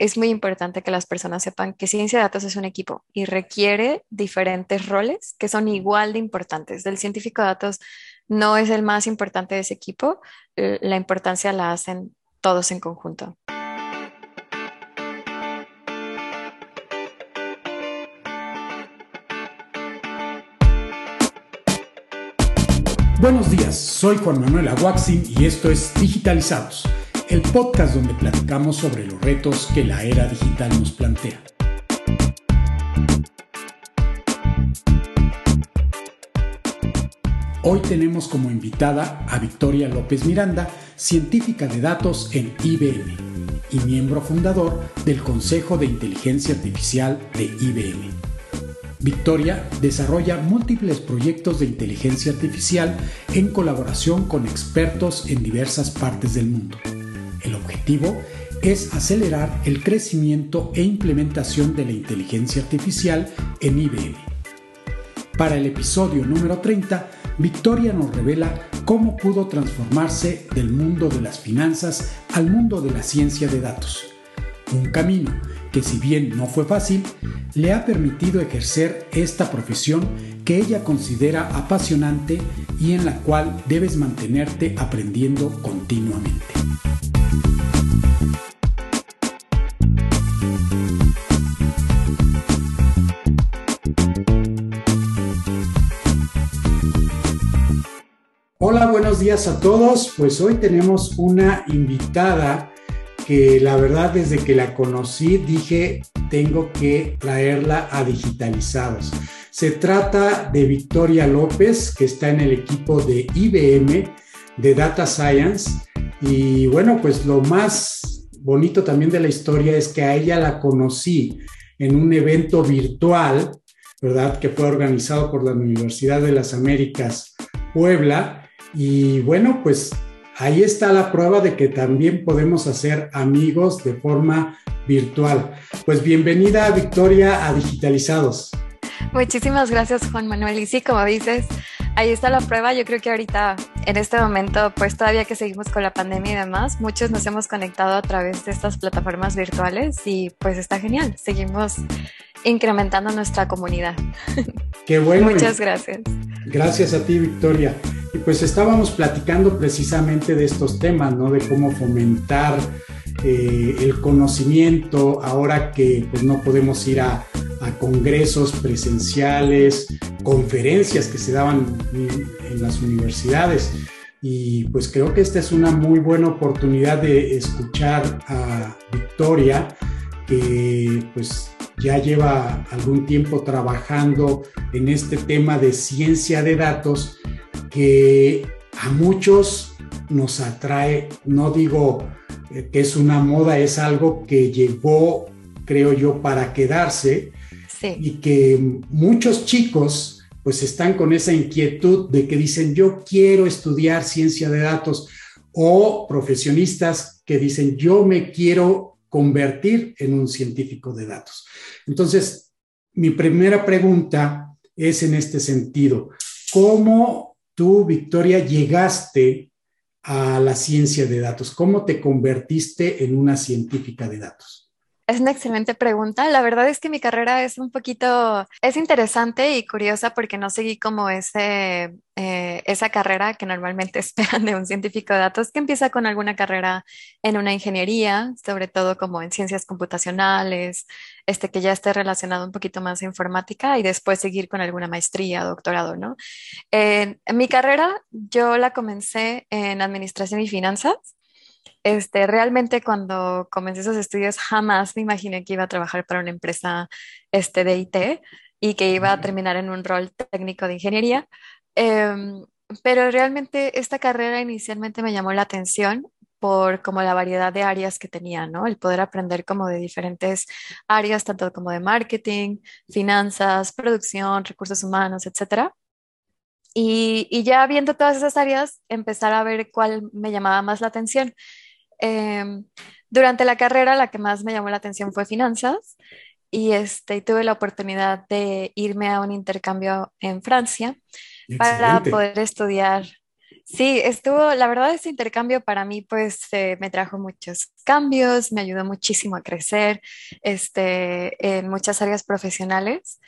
es muy importante que las personas sepan que ciencia de datos es un equipo y requiere diferentes roles que son igual de importantes. Del científico de datos no es el más importante de ese equipo, la importancia la hacen todos en conjunto. Buenos días, soy Juan Manuel Aguaxin y esto es Digitalizados, el podcast donde platicamos sobre los retos que la era digital nos plantea. Hoy tenemos como invitada a Victoria López Miranda, científica de datos en IBM y miembro fundador del Consejo de Inteligencia Artificial de IBM. Victoria desarrolla múltiples proyectos de inteligencia artificial en colaboración con expertos en diversas partes del mundo. El objetivo es acelerar el crecimiento e implementación de la inteligencia artificial en IBM. Para el episodio número 30, Victoria nos revela cómo pudo transformarse del mundo de las finanzas al mundo de la ciencia de datos. Un camino que si bien no fue fácil, le ha permitido ejercer esta profesión que ella considera apasionante y en la cual debes mantenerte aprendiendo continuamente. Hola, buenos días a todos. Pues hoy tenemos una invitada que la verdad desde que la conocí dije, tengo que traerla a digitalizados. Se trata de Victoria López, que está en el equipo de IBM de Data Science. Y bueno, pues lo más bonito también de la historia es que a ella la conocí en un evento virtual, ¿verdad? Que fue organizado por la Universidad de las Américas Puebla. Y bueno, pues ahí está la prueba de que también podemos hacer amigos de forma virtual. Pues bienvenida Victoria a Digitalizados. Muchísimas gracias Juan Manuel. Y sí, como dices, ahí está la prueba. Yo creo que ahorita, en este momento, pues todavía que seguimos con la pandemia y demás, muchos nos hemos conectado a través de estas plataformas virtuales y pues está genial. Seguimos incrementando nuestra comunidad. Qué bueno. Muchas gracias. Gracias a ti, Victoria. Y pues estábamos platicando precisamente de estos temas, ¿no? De cómo fomentar eh, el conocimiento ahora que pues, no podemos ir a, a, congresos presenciales, conferencias que se daban en las universidades. Y pues creo que esta es una muy buena oportunidad de escuchar a Victoria, que pues ya lleva algún tiempo trabajando en este tema de ciencia de datos que a muchos nos atrae, no digo eh, que es una moda, es algo que llegó, creo yo, para quedarse y que muchos chicos pues están con esa inquietud de que dicen yo quiero estudiar ciencia de datos o profesionistas que dicen yo me quiero convertir en un científico de datos. Entonces, mi primera pregunta es en este sentido. ¿Cómo tú, Victoria, llegaste a la ciencia de datos? ¿Cómo te convertiste en una científica de datos? Es una excelente pregunta. La verdad es que mi carrera es un poquito, es interesante y curiosa porque no seguí como ese, eh, esa carrera que normalmente esperan de un científico de datos, que empieza con alguna carrera en una ingeniería, sobre todo como en ciencias computacionales, este que ya esté relacionado un poquito más a informática y después seguir con alguna maestría, doctorado, ¿no? en mi carrera yo la comencé en administración y finanzas este, realmente cuando comencé esos estudios jamás me imaginé que iba a trabajar para una empresa este, de IT y que iba a terminar en un rol técnico de ingeniería. Em, pero realmente esta carrera inicialmente me llamó la atención por como la variedad de áreas que tenía, ¿no? El poder aprender como de diferentes áreas, tanto como de marketing, finanzas, producción, recursos humanos, etcétera. Y, y, ya viendo todas esas áreas, empezar a ver cuál me llamaba más la atención. Em, durante la carrera, la que más me llamó la atención fue finanzas y este, tuve la oportunidad de irme a un intercambio en Francia para poder estudiar. Sí, estuvo, la verdad, ese intercambio para mí, pues, eh, me trajo muchos cambios, me ayudó muchísimo a crecer, este, en muchas áreas profesionales.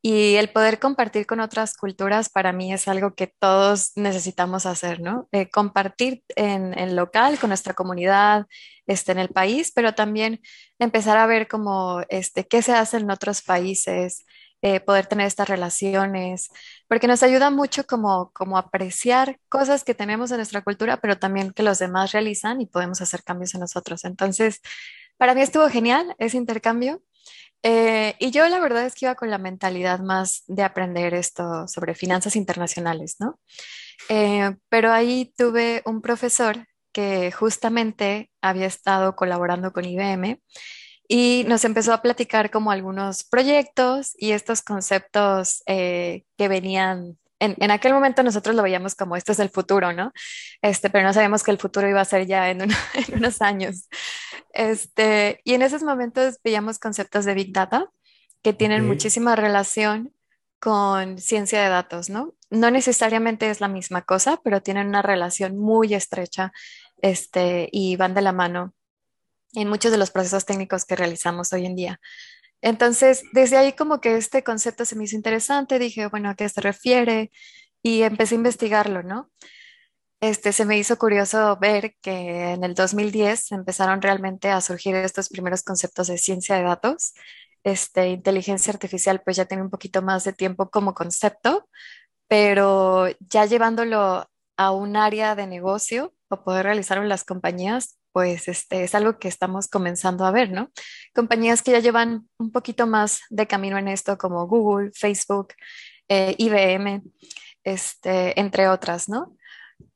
Y el poder compartir con otras culturas para mí es algo que todos necesitamos hacer, ¿no? Eh, compartir en, en, local, con nuestra comunidad, este, en el país, pero también empezar a ver como, este, qué se hace en otros países, eh, poder tener estas relaciones, porque nos ayuda mucho como, como apreciar cosas que tenemos en nuestra cultura, pero también que los demás realizan y podemos hacer cambios en nosotros. Entonces, para mí estuvo genial ese intercambio. Eh, y yo la verdad es que iba con la mentalidad más de aprender esto sobre finanzas internacionales, ¿no? Eh, pero ahí tuve un profesor que justamente había estado colaborando con IBM y nos empezó a platicar como algunos proyectos y estos conceptos eh, que venían. En, en, aquel momento nosotros lo veíamos como esto es el futuro, ¿no? Este, pero no sabíamos que el futuro iba a ser ya en, en unos años. Este, y en esos momentos veíamos conceptos de Big Data que tienen okay. muchísima relación con ciencia de datos, ¿no? No necesariamente es la misma cosa, pero tienen una relación muy estrecha este, y van de la mano en muchos de los procesos técnicos que realizamos hoy en día. Entonces, desde ahí como que este concepto se me hizo interesante, dije, bueno, ¿a qué se refiere? Y empecé a investigarlo, ¿no? Este, se me hizo curioso ver que en el 2010 empezaron realmente a surgir estos primeros conceptos de ciencia de datos. Este, inteligencia artificial pues ya tiene un poquito más de tiempo como concepto, pero ya llevándolo a un área de negocio o poder realizarlo en las compañías, pues este, es algo que estamos comenzando a ver, ¿no? Compañías que ya llevan un poquito más de camino en esto, como Google, Facebook, eh, IBM, este, entre otras, ¿no?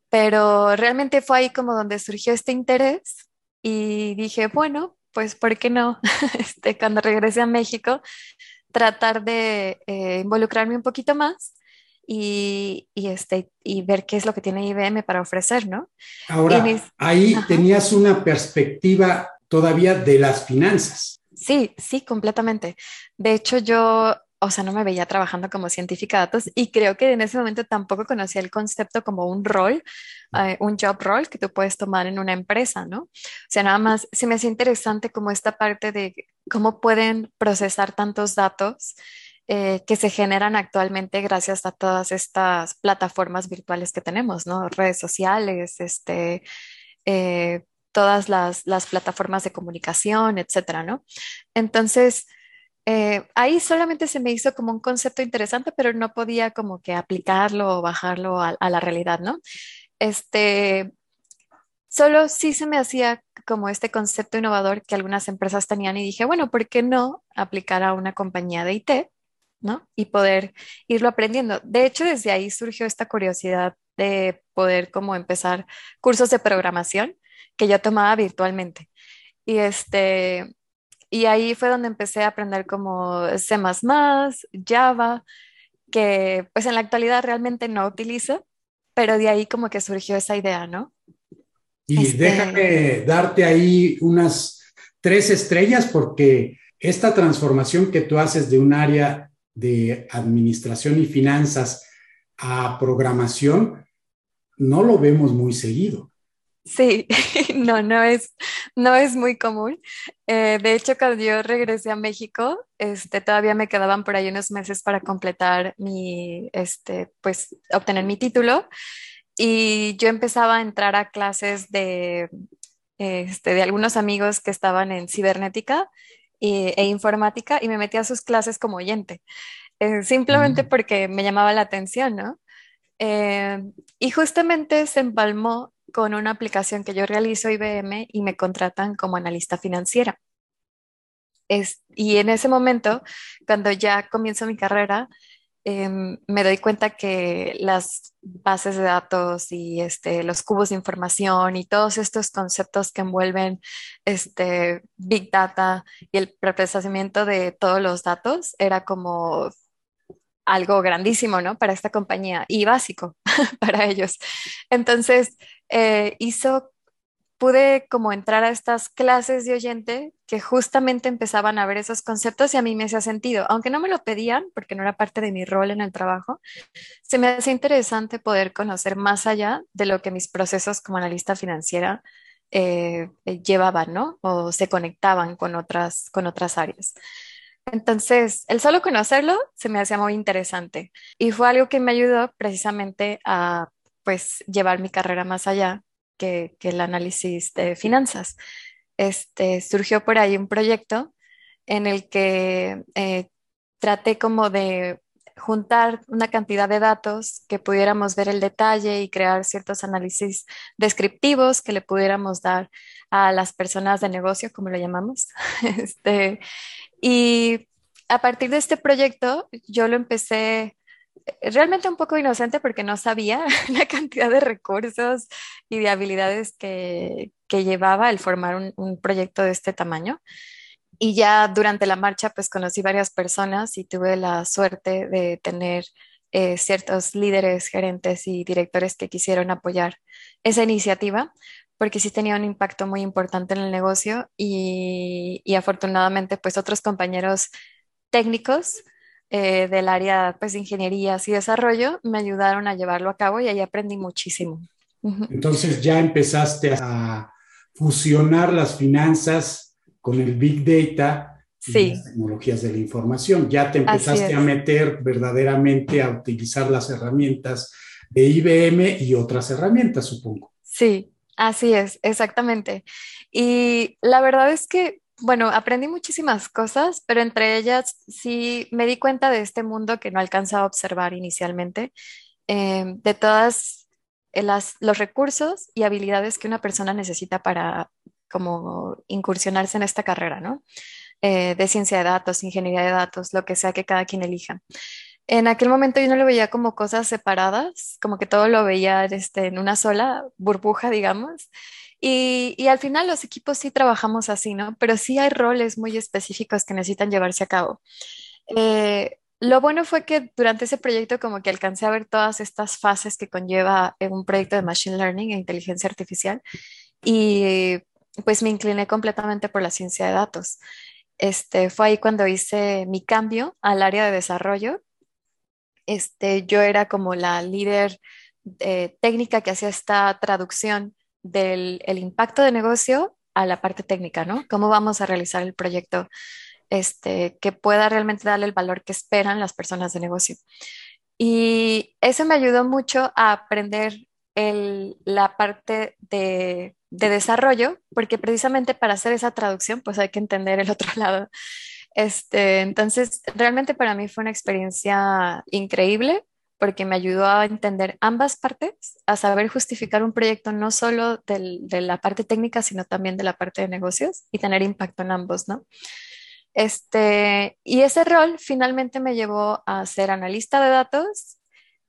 Pero realmente fue ahí como donde surgió este interés y dije, bueno, pues ¿por qué no? Este, cuando regresé a México, tratar de eh, involucrarme un poquito más y, y, este, y ver qué es lo que tiene IBM para ofrecer, ¿no? Ahora, mis... ahí Ajá. tenías una perspectiva todavía de las finanzas. Sí, sí, completamente. De hecho, yo, o sea, no me veía trabajando como científica de datos y creo que en ese momento tampoco conocía el concepto como un rol, eh, un job role que tú puedes tomar en una empresa, ¿no? O sea, nada más se me hacía interesante como esta parte de cómo pueden procesar tantos datos eh, que se generan actualmente gracias a todas estas plataformas virtuales que tenemos, ¿no? Redes sociales, este, eh, todas las, las, plataformas de comunicación, etcétera, ¿no? Entonces, eh, ahí solamente se me hizo como un concepto interesante, pero no podía como que aplicarlo o bajarlo a, a la realidad, ¿no? Este, solo sí se me hacía como este concepto innovador que algunas empresas tenían y dije, bueno, ¿por qué no aplicar a una compañía de IT? ¿No? Y poder irlo aprendiendo. De hecho, desde ahí surgió esta curiosidad de poder como empezar cursos de programación que yo tomaba virtualmente. Y este, y ahí fue donde empecé a aprender como C++, Java, que pues en la actualidad realmente no utilizo, pero de ahí como que surgió esa idea, ¿no? Y este... déjame darte ahí unas tres estrellas porque esta transformación que tú haces de un área de administración y finanzas a programación, no lo vemos muy seguido. Sí, no, no es, no es muy común. Eh, de hecho, cuando yo regresé a México, este, todavía me quedaban por ahí unos meses para completar mi, este, pues, obtener mi título. Y yo empezaba a entrar a clases de, este, de algunos amigos que estaban en cibernética e, e informática y me metí a sus clases como oyente, eh, simplemente mm. porque me llamaba la atención, ¿no? Eh, y justamente se empalmó con una aplicación que yo realizo IBM y me contratan como analista financiera. Es, y en ese momento, cuando ya comienzo mi carrera, eh, me doy cuenta que las bases de datos y este, los cubos de información y todos estos conceptos que envuelven este, Big Data y el procesamiento de todos los datos era como algo grandísimo, ¿no? Para esta compañía y básico para ellos. Entonces, eh, pude como entrar a estas clases de oyente que justamente empezaban a ver esos conceptos y a mí me hacía sentido, aunque no me lo pedían porque no era parte de mi rol en el trabajo, se me hacía interesante poder conocer más allá de lo que mis procesos como analista financiera eh, llevaban, ¿no? O se conectaban con otras, con otras áreas. Entonces, el solo conocerlo se me hacía muy interesante y fue algo que me ayudó precisamente a pues llevar mi carrera más allá que, el análisis de finanzas. Este, surgió por ahí un proyecto en el que eh, traté como de juntar una cantidad de datos que pudiéramos ver el detalle y crear ciertos análisis descriptivos que le pudiéramos dar a las personas de negocio, como lo llamamos. Este, y a partir de este proyecto, yo lo empecé realmente un poco inocente porque no sabía la cantidad de recursos y de habilidades que, llevaba el formar un, proyecto de este tamaño. Y ya durante la marcha, pues conocí varias personas y tuve la suerte de tener eh, ciertos líderes, gerentes y directores que quisieron apoyar esa iniciativa, porque sí tenía un impacto muy importante en el negocio y, y afortunadamente, pues otros compañeros técnicos eh, del área pues, de ingenierías y desarrollo me ayudaron a llevarlo a cabo y ahí aprendí muchísimo. Entonces ya empezaste a fusionar las finanzas con el Big Data y las tecnologías de la información. Ya te empezaste a meter verdaderamente a utilizar las herramientas de IBM y otras herramientas, supongo. Sí, así es, exactamente. Y la verdad es que bueno, aprendí muchísimas cosas, pero entre ellas sí me di cuenta de este mundo que no alcanzaba a observar inicialmente, em, de todas eh, los recursos y habilidades que una persona necesita para como incursionarse en esta carrera, ¿no? Eh, de ciencia de datos, ingeniería de datos, lo que sea que cada quien elija. En aquel momento yo no lo veía como cosas separadas, como que todo lo veía este, en una sola burbuja, digamos. Y, al final los equipos sí trabajamos así, ¿no? Pero sí hay roles muy específicos que necesitan llevarse a cabo. Eh, lo bueno fue que durante ese proyecto como que alcancé a ver todas estas fases que conlleva un proyecto de Machine Learning e inteligencia artificial y pues me incliné completamente por la ciencia de datos. Este, fue ahí cuando hice mi cambio al área de desarrollo. Este, yo era como la líder eh, técnica que hacía esta traducción del el impacto de negocio a la parte técnica, ¿no? ¿Cómo vamos a realizar el proyecto este, que pueda realmente darle el valor que esperan las personas de negocio? Y eso me ayudó mucho a aprender el, la parte de, de, desarrollo, porque precisamente para hacer esa traducción, pues hay que entender el otro lado. Este, entonces, realmente para mí fue una experiencia increíble porque me ayudó a entender ambas partes, a saber justificar un proyecto no solo de la parte técnica, sino también de la parte de negocios y tener impacto en ambos, ¿no? Este, y ese rol finalmente me llevó a ser analista de datos.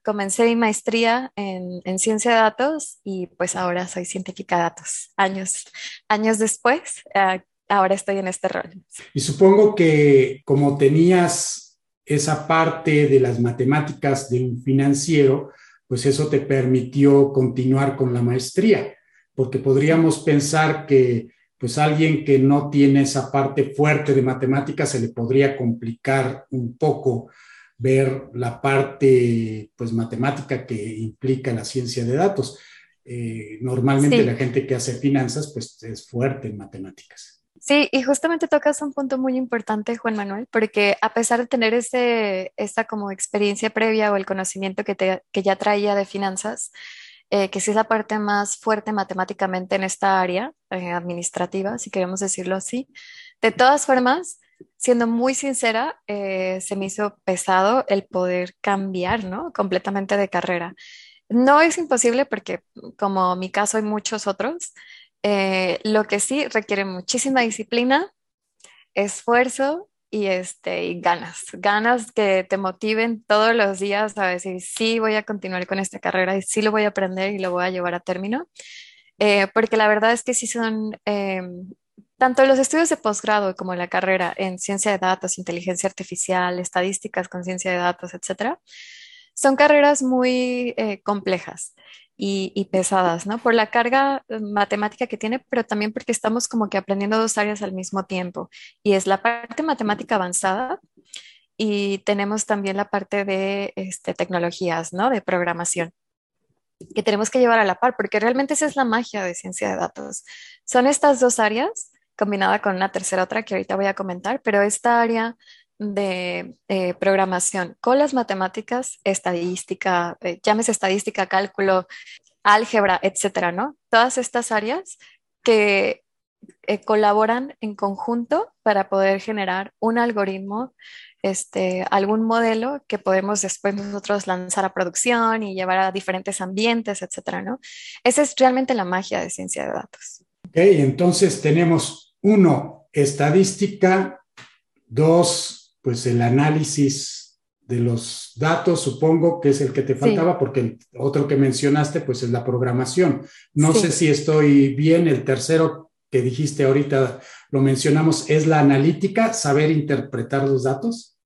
Comencé mi maestría en, ciencia de datos y pues ahora soy científica de datos. Años, años después, eh, ahora estoy en este rol. Y supongo que como tenías esa parte de las matemáticas de un financiero, pues eso te permitió continuar con la maestría, porque podríamos pensar que pues alguien que no tiene esa parte fuerte de matemáticas se le podría complicar un poco ver la parte pues matemática que implica la ciencia de datos. Eh, normalmente la gente que hace finanzas pues es fuerte en matemáticas. Sí, y justamente tocas un punto muy importante, Juan Manuel, porque a pesar de tener ese, esta como experiencia previa o el conocimiento que, te, que ya traía de finanzas, eh, que sí es la parte más fuerte matemáticamente en esta área eh, administrativa, si queremos decirlo así, de todas formas, siendo muy sincera, eh, se me hizo pesado el poder cambiar, ¿no? Completamente de carrera. No es imposible porque, como mi caso, hay muchos otros eh, lo que sí requiere muchísima disciplina, esfuerzo y, este, y ganas, ganas que te motiven todos los días a decir, sí, voy a continuar con esta carrera y sí lo voy a aprender y lo voy a llevar a término. Eh, porque la verdad es que sí son, eh, tanto los estudios de posgrado como la carrera en ciencia de datos, inteligencia artificial, estadísticas con ciencia de datos, etcétera, son carreras muy eh, complejas y, pesadas, ¿no? Por la carga eh, matemática que tiene, pero también porque estamos como que aprendiendo dos áreas al mismo tiempo. Y es la parte matemática avanzada y tenemos también la parte de este, tecnologías, ¿no? De programación que tenemos que llevar a la par, porque realmente esa es la magia de ciencia de datos. Son estas dos áreas combinada con una tercera otra que ahorita voy a comentar, pero esta área de eh, programación con las matemáticas, estadística, eh, llámese estadística, cálculo, álgebra, etcétera, ¿no? Todas estas áreas que eh, colaboran en conjunto para poder generar un algoritmo, este, algún modelo que podemos después nosotros lanzar a producción y llevar a diferentes ambientes, etcétera, ¿no? Esa es realmente la magia de ciencia de datos. Ok, entonces tenemos uno, estadística, dos, pues el análisis de los datos, supongo que es el que te faltaba, porque el otro que mencionaste, pues es la programación. No sé si estoy bien, el tercero que dijiste ahorita, lo mencionamos, es la analítica, saber interpretar los datos.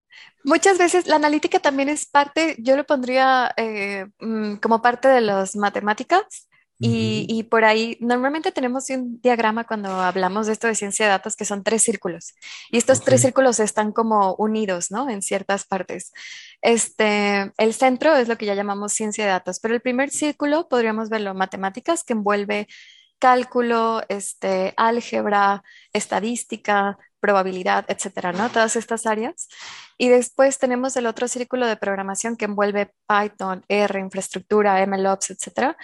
Muchas veces la analítica también es parte, yo lo pondría eh, mm, como parte de las matemáticas, y, por ahí, normalmente tenemos un diagrama cuando hablamos de esto de ciencia de datos que son tres círculos. Y estos tres círculos están como unidos, ¿no? En ciertas partes. Este, el centro es lo que ya llamamos ciencia de datos, pero el primer círculo podríamos verlo matemáticas, que envuelve cálculo, este, álgebra, estadística, probabilidad, etcétera, ¿no? Todas estas áreas. Y después tenemos el otro círculo de programación que envuelve Python, R, infraestructura, MLOps, etcétera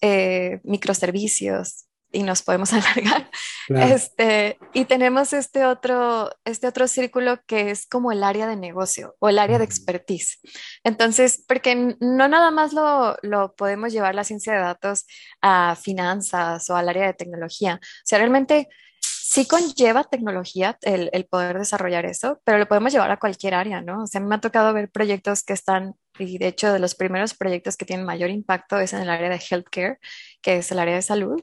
eh, microservicios y nos podemos alargar. Este, y tenemos este otro, este otro círculo que es como el área de negocio o el área de expertise. Entonces, porque no nada más lo, lo podemos llevar la ciencia de datos a finanzas o al área de tecnología. O sea, realmente sí conlleva tecnología el, el, poder desarrollar eso, pero lo podemos llevar a cualquier área, ¿no? O sea, me ha tocado ver proyectos que están, y de hecho de los primeros proyectos que tienen mayor impacto es en el área de healthcare, que es el área de salud.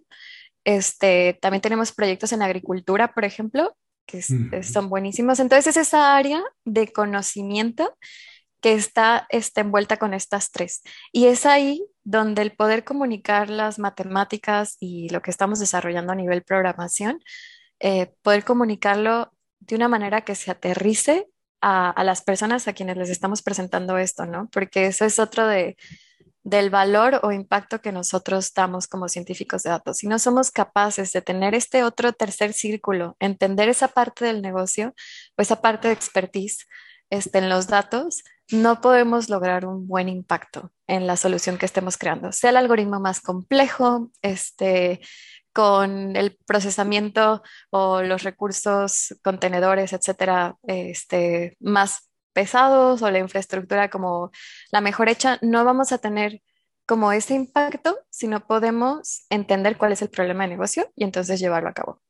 Este, también tenemos proyectos en agricultura, por ejemplo, que son buenísimos. Entonces es esa área de conocimiento que está, está envuelta con estas tres. Y es ahí donde el poder comunicar las matemáticas y lo que estamos desarrollando a nivel programación eh, poder comunicarlo de una manera que se aterrice a, las personas a quienes les estamos presentando esto, ¿no? Porque eso es otro de, del valor o impacto que nosotros damos como científicos de datos. Si no somos capaces de tener este otro tercer círculo, entender esa parte del negocio o esa parte de expertise este, en los datos, no podemos lograr un buen impacto en la solución que estemos creando, sea el algoritmo más complejo, este, con el procesamiento o los recursos, contenedores, etcétera, este, más pesados o la infraestructura como la mejor hecha, no vamos a tener como ese impacto si no podemos entender cuál es el problema de negocio y entonces llevarlo a cabo.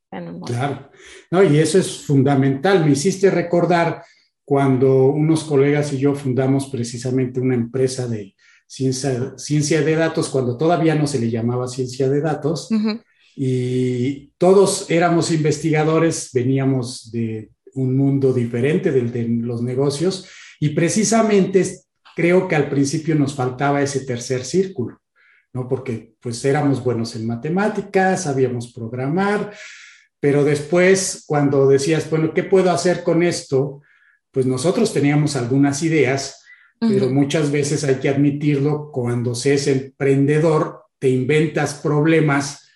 claro, no, y eso es fundamental. Me hiciste recordar cuando unos colegas y yo fundamos precisamente una empresa de ciencia, ciencia de datos, cuando todavía no se le llamaba ciencia de datos, y todos éramos investigadores, veníamos de un mundo diferente del de los negocios y precisamente creo que al principio nos faltaba ese tercer círculo, ¿no? Porque pues éramos buenos en matemáticas, sabíamos programar, pero después cuando decías, bueno, ¿qué puedo hacer con esto? Pues nosotros teníamos algunas ideas, pero muchas veces hay que admitirlo, cuando se es emprendedor, te inventas problemas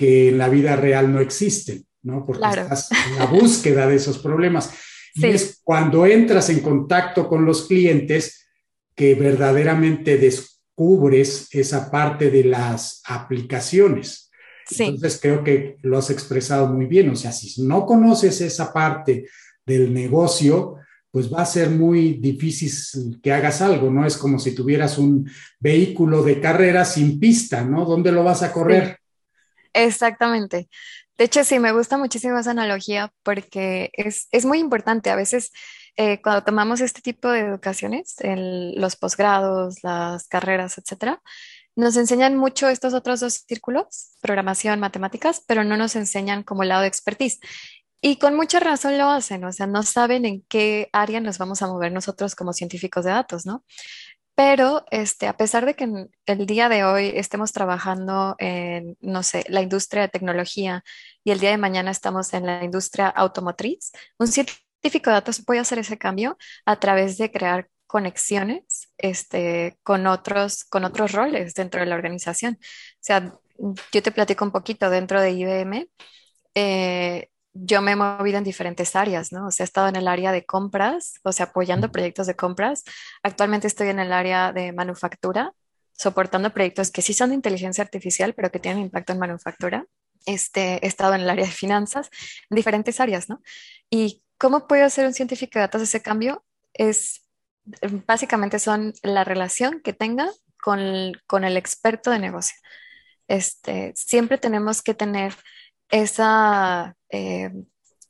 que en la vida real no existen, ¿no? Porque estás en la búsqueda de esos problemas. Y es cuando entras en contacto con los clientes que verdaderamente descubres esa parte de las aplicaciones. Entonces creo que lo has expresado muy bien. O sea, si no conoces esa parte del negocio, pues va a ser muy difícil que hagas algo, ¿no? Es como si tuvieras un vehículo de carrera sin pista, ¿no? ¿Dónde lo vas a correr? Exactamente. De hecho, sí, me gusta muchísimo esa analogía porque es, muy importante. A veces, eh, cuando tomamos este tipo de educaciones, los posgrados, las carreras, etcétera, nos enseñan mucho estos otros dos círculos, programación, matemáticas, pero no nos enseñan como el lado de expertise. Y con mucha razón lo hacen, o sea, no saben en qué área nos vamos a mover nosotros como científicos de datos, ¿no? Pero este, a pesar de que el día de hoy estemos trabajando en, no sé, la industria de tecnología y el día de mañana estamos en la industria automotriz, un científico de datos puede hacer ese cambio a través de crear conexiones este, con, otros, con otros roles dentro de la organización. O sea, yo te platico un poquito dentro de IBM. Eh, yo me he movido en diferentes áreas, ¿no? O sea, he estado en el área de compras, o sea, apoyando proyectos de compras. Actualmente estoy en el área de manufactura, soportando proyectos que sí son de inteligencia artificial, pero que tienen impacto en manufactura. Este, he estado en el área de finanzas, en diferentes áreas, ¿no? Y cómo puede hacer un científico de datos ese cambio es básicamente son la relación que tenga con, con el experto de negocio. Este, siempre tenemos que tener esa, eh,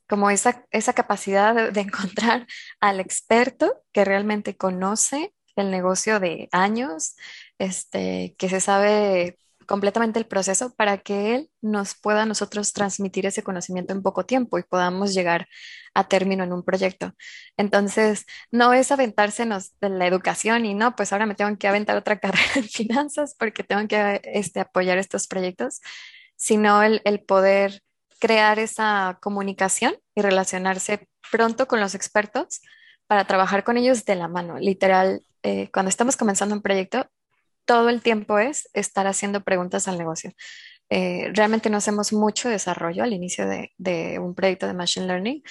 como esa, esa capacidad de, encontrar al experto que realmente conoce el negocio de años, este, que se sabe completamente el proceso para que él nos pueda nosotros transmitir ese conocimiento en poco tiempo y podamos llegar a término en un proyecto. Entonces, no es aventársenos de la educación y no, pues ahora me tengo que aventar otra carrera en finanzas porque tengo que este, apoyar estos proyectos, sino el, poder crear esa comunicación y relacionarse pronto con los expertos para trabajar con ellos de la mano. Literal, eh, cuando estamos comenzando un proyecto, todo el tiempo es estar haciendo preguntas al negocio. Eh, realmente no hacemos mucho desarrollo al inicio de, un proyecto de Machine Learning.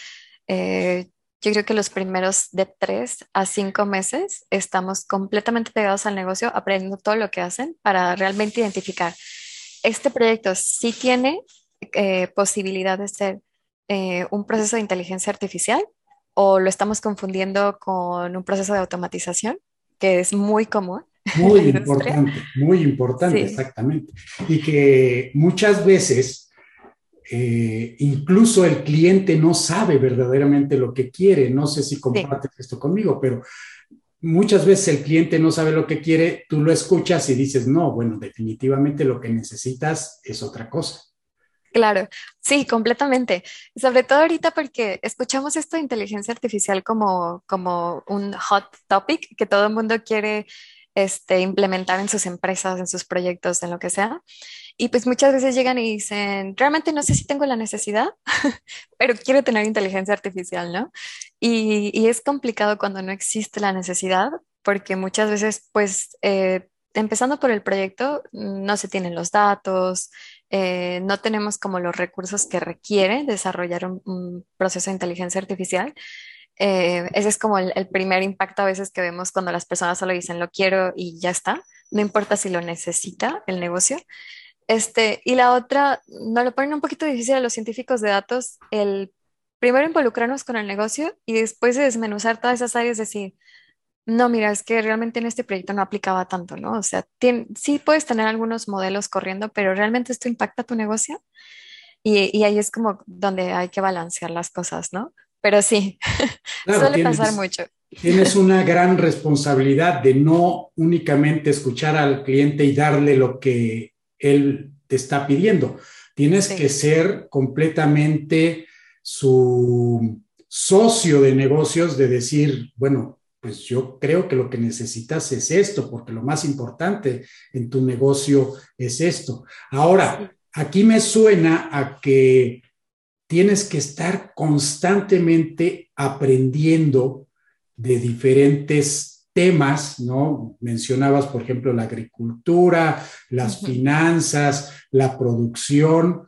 Eh, yo creo que los primeros de tres a cinco meses estamos completamente pegados al negocio, aprendiendo todo lo que hacen para realmente identificar. Este proyecto sí tiene eh, posibilidad de ser un proceso de inteligencia artificial o lo estamos confundiendo con un proceso de automatización, que es muy común. Muy importante, muy importante, exactamente. Y que muchas veces eh, incluso el cliente no sabe verdaderamente lo que quiere. No sé si compartes esto conmigo, pero muchas veces el cliente no sabe lo que quiere, tú lo escuchas y dices, no, bueno, definitivamente lo que necesitas es otra cosa. Claro, sí, completamente. Sobre todo ahorita porque escuchamos esto de inteligencia artificial como, como un hot topic que todo el mundo quiere este, implementar en sus empresas, en sus proyectos, en lo que sea. Y pues muchas veces llegan y dicen, realmente no sé si tengo la necesidad, pero quiero tener inteligencia artificial, ¿no? Y, y, es complicado cuando no existe la necesidad, porque muchas veces, pues, eh, empezando por el proyecto, no se tienen los datos, eh, no tenemos como los recursos que requiere desarrollar un proceso de inteligencia artificial. Eh, ese es como el, primer impacto a veces que vemos cuando las personas solo dicen lo quiero y ya está, no importa si lo necesita el negocio. Este, y la otra, no lo ponen un poquito difícil a los científicos de datos, el primero involucrarnos con el negocio y después de desmenuzar todas esas áreas, decir, no, mira, es que realmente en este proyecto no aplicaba tanto, ¿no? O sea, sí puedes tener algunos modelos corriendo, pero realmente esto impacta tu negocio. Y, y ahí es como donde hay que balancear las cosas, ¿no? pero sí, suele pasar mucho. Tienes una gran responsabilidad de no únicamente escuchar al cliente y darle lo que él te está pidiendo. Tienes que ser completamente su socio de negocios de decir, bueno, pues yo creo que lo que necesitas es esto, porque lo más importante en tu negocio es esto. Ahora, aquí me suena a que tienes que estar constantemente aprendiendo de diferentes temas, ¿no? Mencionabas, por ejemplo, la agricultura, las finanzas, la producción.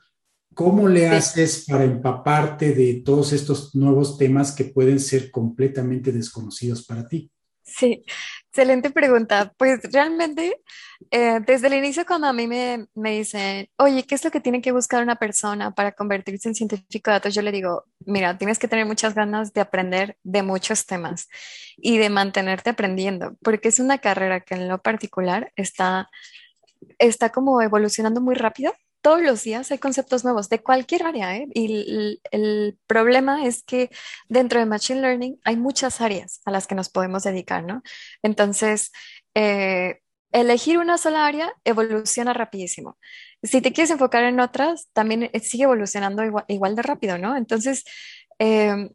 ¿Cómo le haces para empaparte de todos estos nuevos temas que pueden ser completamente desconocidos para ti? Sí, excelente pregunta. Pues realmente, eh, desde el inicio cuando a mí me, me, dicen, oye, ¿qué es lo que tiene que buscar una persona para convertirse en científico de datos? Yo le digo, mira, tienes que tener muchas ganas de aprender de muchos temas y de mantenerte aprendiendo, porque es una carrera que en lo particular está, está como evolucionando muy rápido todos los días hay conceptos nuevos de cualquier área. ¿eh? Y el, problema es que dentro de Machine Learning hay muchas áreas a las que nos podemos dedicar, ¿no? Entonces, eh, elegir una sola área evoluciona rapidísimo. Si te quieres enfocar en otras, también eh, sigue evolucionando igual, de rápido, ¿no? Entonces, em,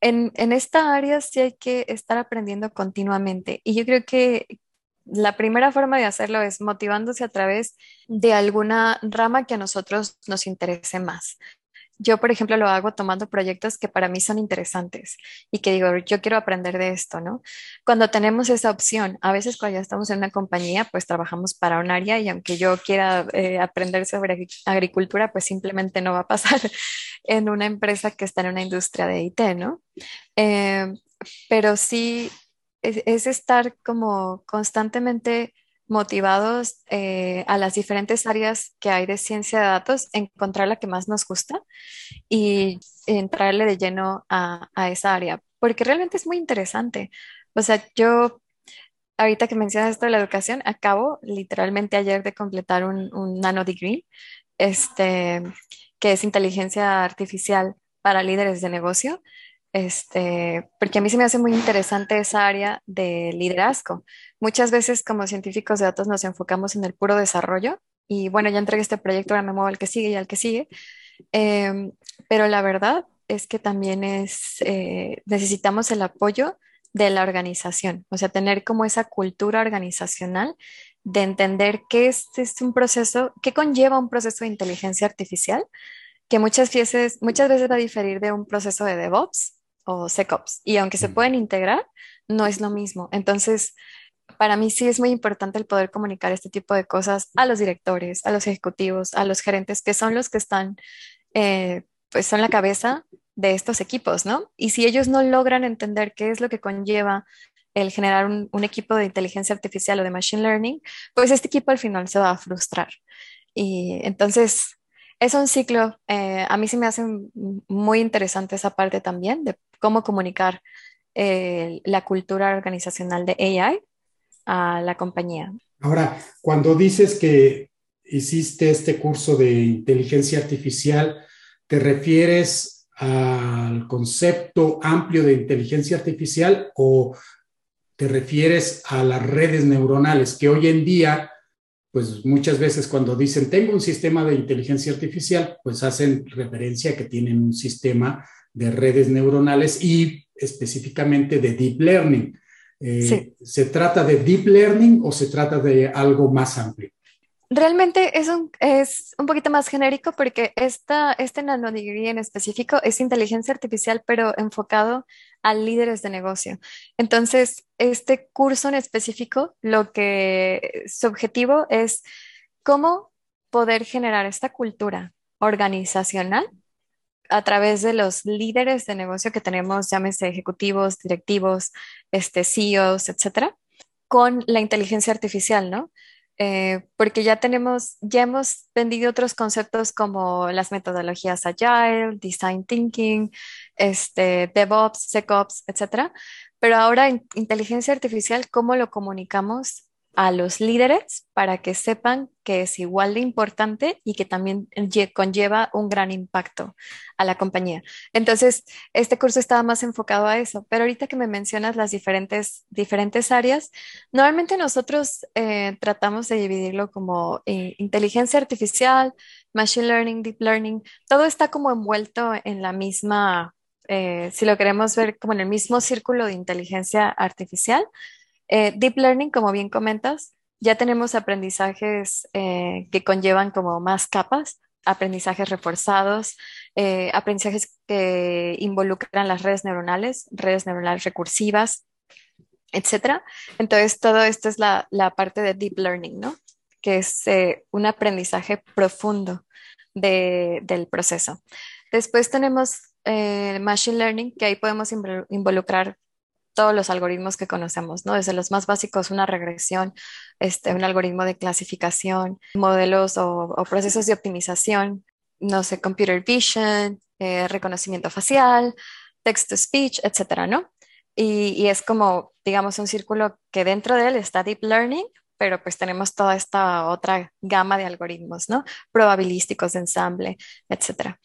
en, en, esta área sí hay que estar aprendiendo continuamente. Y yo creo que, la primera forma de hacerlo es motivándose a través de alguna rama que a nosotros nos interese más. Yo, por ejemplo, lo hago tomando proyectos que para mí son interesantes y que digo, yo quiero aprender de esto, ¿no? Cuando tenemos esa opción, a veces cuando ya estamos en una compañía, pues trabajamos para un área y aunque yo quiera eh, aprender sobre agricultura, pues simplemente no va a pasar en una empresa que está en una industria de IT, ¿no? Eh, pero sí es, estar como constantemente motivados eh, a las diferentes áreas que hay de ciencia de datos, encontrar la que más nos gusta y entrarle de lleno a, esa área, porque realmente es muy interesante. O sea, yo, ahorita que mencionas esto de la educación, acabo literalmente ayer de completar un, un nano degree, este, que es inteligencia artificial para líderes de negocio este, porque a mí se me hace muy interesante esa área de liderazgo. Muchas veces como científicos de datos nos enfocamos en el puro desarrollo y bueno, ya entregué este proyecto, ahora me muevo al que sigue y al que sigue, em, pero la verdad es que también es, eh, necesitamos el apoyo de la organización, o sea, tener como esa cultura organizacional de entender qué es, es un proceso, qué conlleva un proceso de inteligencia artificial, que muchas veces, muchas veces va a diferir de un proceso de DevOps o SecOps. Y aunque se pueden integrar, no es lo mismo. Entonces, para mí sí es muy importante el poder comunicar este tipo de cosas a los directores, a los ejecutivos, a los gerentes, que son los que están, eh, pues son la cabeza de estos equipos, ¿no? Y si ellos no logran entender qué es lo que conlleva el generar un, un, equipo de inteligencia artificial o de machine learning, pues este equipo al final se va a frustrar. Y entonces, es un ciclo. Eh, a mí sí me hace muy interesante esa parte también de cómo comunicar eh, la cultura organizacional de AI a la compañía. Ahora, cuando dices que hiciste este curso de inteligencia artificial, ¿te refieres al concepto amplio de inteligencia artificial o te refieres a las redes neuronales que hoy en día pues muchas veces cuando dicen tengo un sistema de inteligencia artificial, pues hacen referencia a que tienen un sistema de redes neuronales y específicamente de deep learning. Eh, ¿Se trata de deep learning o se trata de algo más amplio? Realmente es un, es un poquito más genérico porque esta, este nanodegree en específico es inteligencia artificial, pero enfocado a líderes de negocio. Entonces, este curso en específico, lo que su objetivo es cómo poder generar esta cultura organizacional a través de los líderes de negocio que tenemos, llámese ejecutivos, directivos, este, CEOs, etcétera, con la inteligencia artificial, ¿no? Eh, porque ya tenemos, ya hemos vendido otros conceptos como las metodologías Agile, Design Thinking, este, DevOps, SecOps, etcétera. Pero ahora en inteligencia artificial, ¿cómo lo comunicamos a los líderes para que sepan que es igual de importante y que también conlleva un gran impacto a la compañía. Entonces, este curso estaba más enfocado a eso, pero ahorita que me mencionas las diferentes, diferentes áreas, normalmente nosotros eh, tratamos de dividirlo como eh, inteligencia artificial, machine learning, deep learning, todo está como envuelto en la misma, eh, si lo queremos ver como en el mismo círculo de inteligencia artificial eh, deep Learning, como bien comentas, ya tenemos aprendizajes eh, que conllevan como más capas, aprendizajes reforzados, eh, aprendizajes que involucran las redes neuronales, redes neuronales recursivas, etc. Entonces, todo esto es la, parte de Deep Learning, ¿no? Que es un aprendizaje profundo del proceso. Después tenemos Machine Learning, que ahí podemos involucrar todos los algoritmos que conocemos, ¿no? Desde los más básicos, una regresión, este, un algoritmo de clasificación, modelos o, procesos de optimización, no sé, computer vision, eh, reconocimiento facial, text to speech, etcétera, ¿no? Y, es como, digamos, un círculo que dentro de él está deep learning, pero pues tenemos toda esta otra gama de algoritmos, ¿no? Probabilísticos de ensamble, etcétera.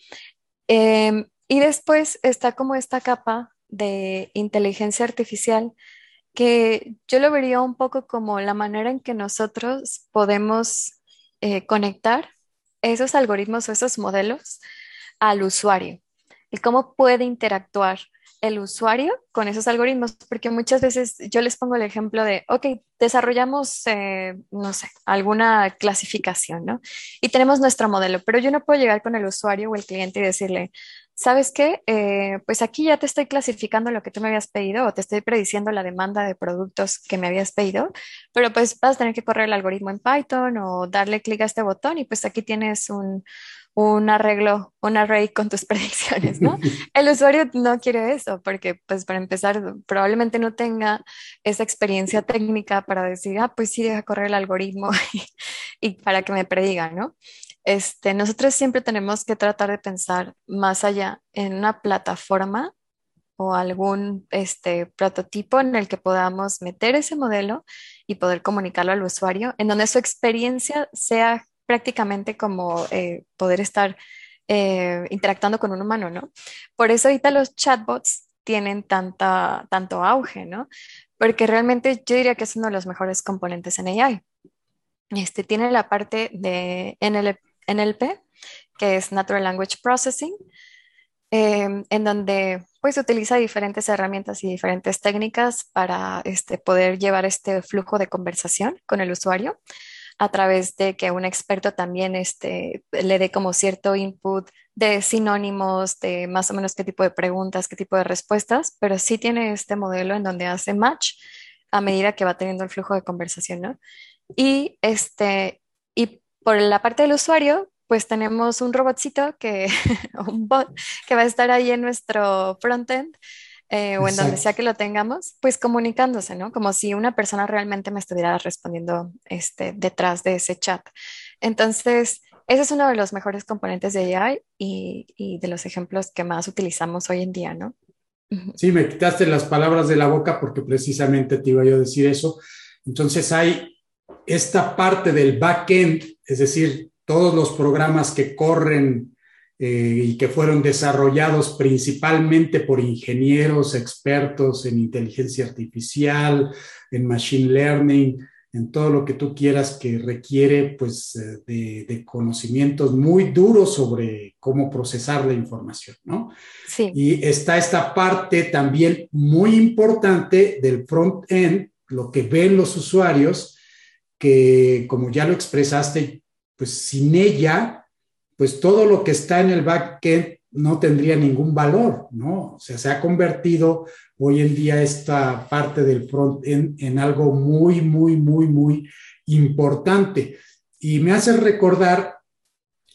Em, y después está como esta capa de inteligencia artificial que yo lo vería un poco como la manera en que nosotros podemos eh, conectar esos algoritmos o esos modelos al usuario y cómo puede interactuar el usuario con esos algoritmos, porque muchas veces yo les pongo el ejemplo de, ok, desarrollamos, eh, no sé, alguna clasificación, ¿no? Y tenemos nuestro modelo, pero yo no puedo llegar con el usuario o el cliente y decirle, ¿sabes qué? Eh, pues aquí ya te estoy clasificando lo que tú me habías pedido o te estoy prediciendo la demanda de productos que me habías pedido, pero pues vas a tener que correr el algoritmo en Python o darle clic a este botón y pues aquí tienes un, un arreglo, un array con tus predicciones, ¿no? El usuario no quiere eso porque, pues, para empezar, probablemente no tenga esa experiencia técnica para decir, ah, pues sí, deja correr el algoritmo y, para que me prediga, ¿no? Este, nosotros siempre tenemos que tratar de pensar más allá en una plataforma o algún este, prototipo en el que podamos meter ese modelo y poder comunicarlo al usuario, en donde su experiencia sea prácticamente como eh, poder estar eh, interactuando con un humano, ¿no? Por eso ahorita los chatbots tienen tanta, tanto auge, ¿no? Porque realmente yo diría que es uno de los mejores componentes en AI. Este tiene la parte de NLP, que es Natural Language Processing, em, en donde pues utiliza diferentes herramientas y diferentes técnicas para este, poder llevar este flujo de conversación con el usuario a través de que un experto también este, le dé como cierto input de sinónimos, de más o menos qué tipo de preguntas, qué tipo de respuestas, pero sí tiene este modelo en donde hace match a medida que va teniendo el flujo de conversación, ¿no? Y, este, y por la parte del usuario, pues tenemos un robotcito que, un bot que va a estar ahí en nuestro frontend eh, o en donde sea que lo tengamos, pues comunicándose, ¿no? Como si una persona realmente me estuviera respondiendo este, detrás de ese chat. Entonces, ese es uno de los mejores componentes de AI y, y de los ejemplos que más utilizamos hoy en día, ¿no? Sí, me quitaste las palabras de la boca porque precisamente te iba yo a decir eso. Entonces hay esta parte del backend, es decir, todos los programas que corren eh, y que fueron desarrollados principalmente por ingenieros expertos en inteligencia artificial, en machine learning, en todo lo que tú quieras que requiere pues eh, de, conocimientos muy duros sobre cómo procesar la información, ¿no? Sí. Y está esta parte también muy importante del front-end, lo que ven los usuarios, que como ya lo expresaste, pues sin ella pues todo lo que está en el backend no tendría ningún valor, ¿no? O sea, se ha convertido hoy en día esta parte del front-end en algo muy, muy, muy, muy importante. Y me hace recordar,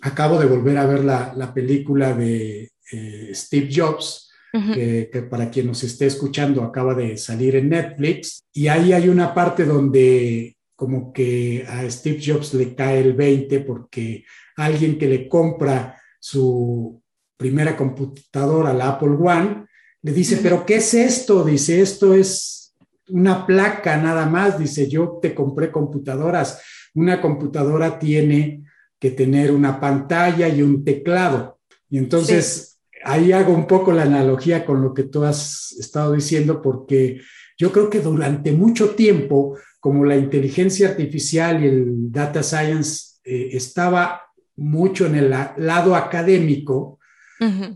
acabo de volver a ver la, película de eh, Steve Jobs, que, que, para quien nos esté escuchando acaba de salir en Netflix, y ahí hay una parte donde como que a Steve Jobs le cae el 20 porque alguien que le compra su primera computadora, la Apple One, le dice, pero ¿qué es esto? Dice, esto es una placa nada más. Dice, yo te compré computadoras. Una computadora tiene que tener una pantalla y un teclado. Y entonces ahí hago un poco la analogía con lo que tú has estado diciendo, porque yo creo que durante mucho tiempo, como la inteligencia artificial y el data science eh, estaba mucho en el lado académico,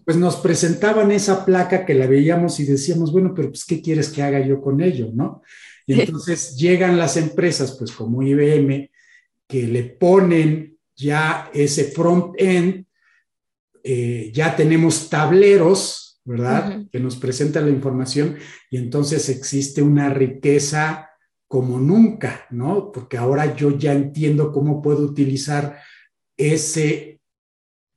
pues nos presentaban esa placa que la veíamos y decíamos, bueno, pero pues, ¿qué quieres que haga yo con ello, no? Y entonces llegan las empresas, pues como IBM, que le ponen ya ese front-end, eh, ya tenemos tableros, ¿verdad? Que nos presentan la información y entonces existe una riqueza como nunca, ¿no? Porque ahora yo ya entiendo cómo puedo utilizar ese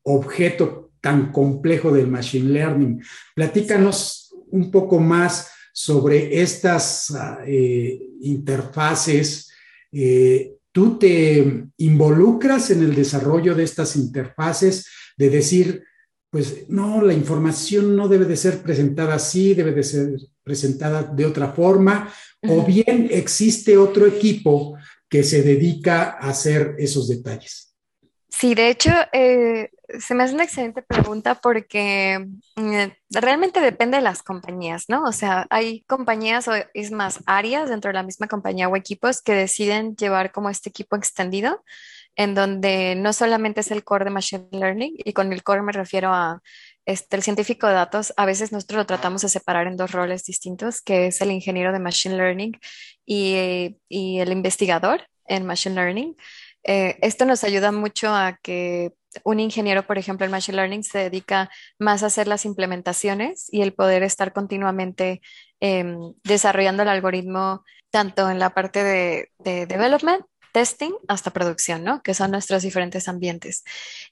objeto tan complejo del machine learning. Platícanos un poco más sobre estas eh, interfaces. Eh, ¿Tú te involucras en el desarrollo de estas interfaces de decir, pues no, la información no debe de ser presentada así, debe de ser presentada de otra forma, o bien existe otro equipo que se dedica a hacer esos detalles? Sí, de hecho, eh, se me hace una excelente pregunta porque mm, realmente depende de las compañías, ¿no? O sea, hay compañías o es más áreas dentro de la misma compañía o equipos que deciden llevar como este equipo extendido, en donde no solamente es el core de Machine Learning, y con el core me refiero a este, el científico de datos, a veces nosotros lo tratamos de separar en dos roles distintos, que es el ingeniero de Machine Learning y, y el investigador en Machine Learning. Eh, esto nos ayuda mucho a que un ingeniero, por ejemplo, en Machine Learning se dedica más a hacer las implementaciones y el poder estar continuamente em, desarrollando el algoritmo tanto en la parte de, de development testing hasta producción, ¿no? Que son nuestros diferentes ambientes.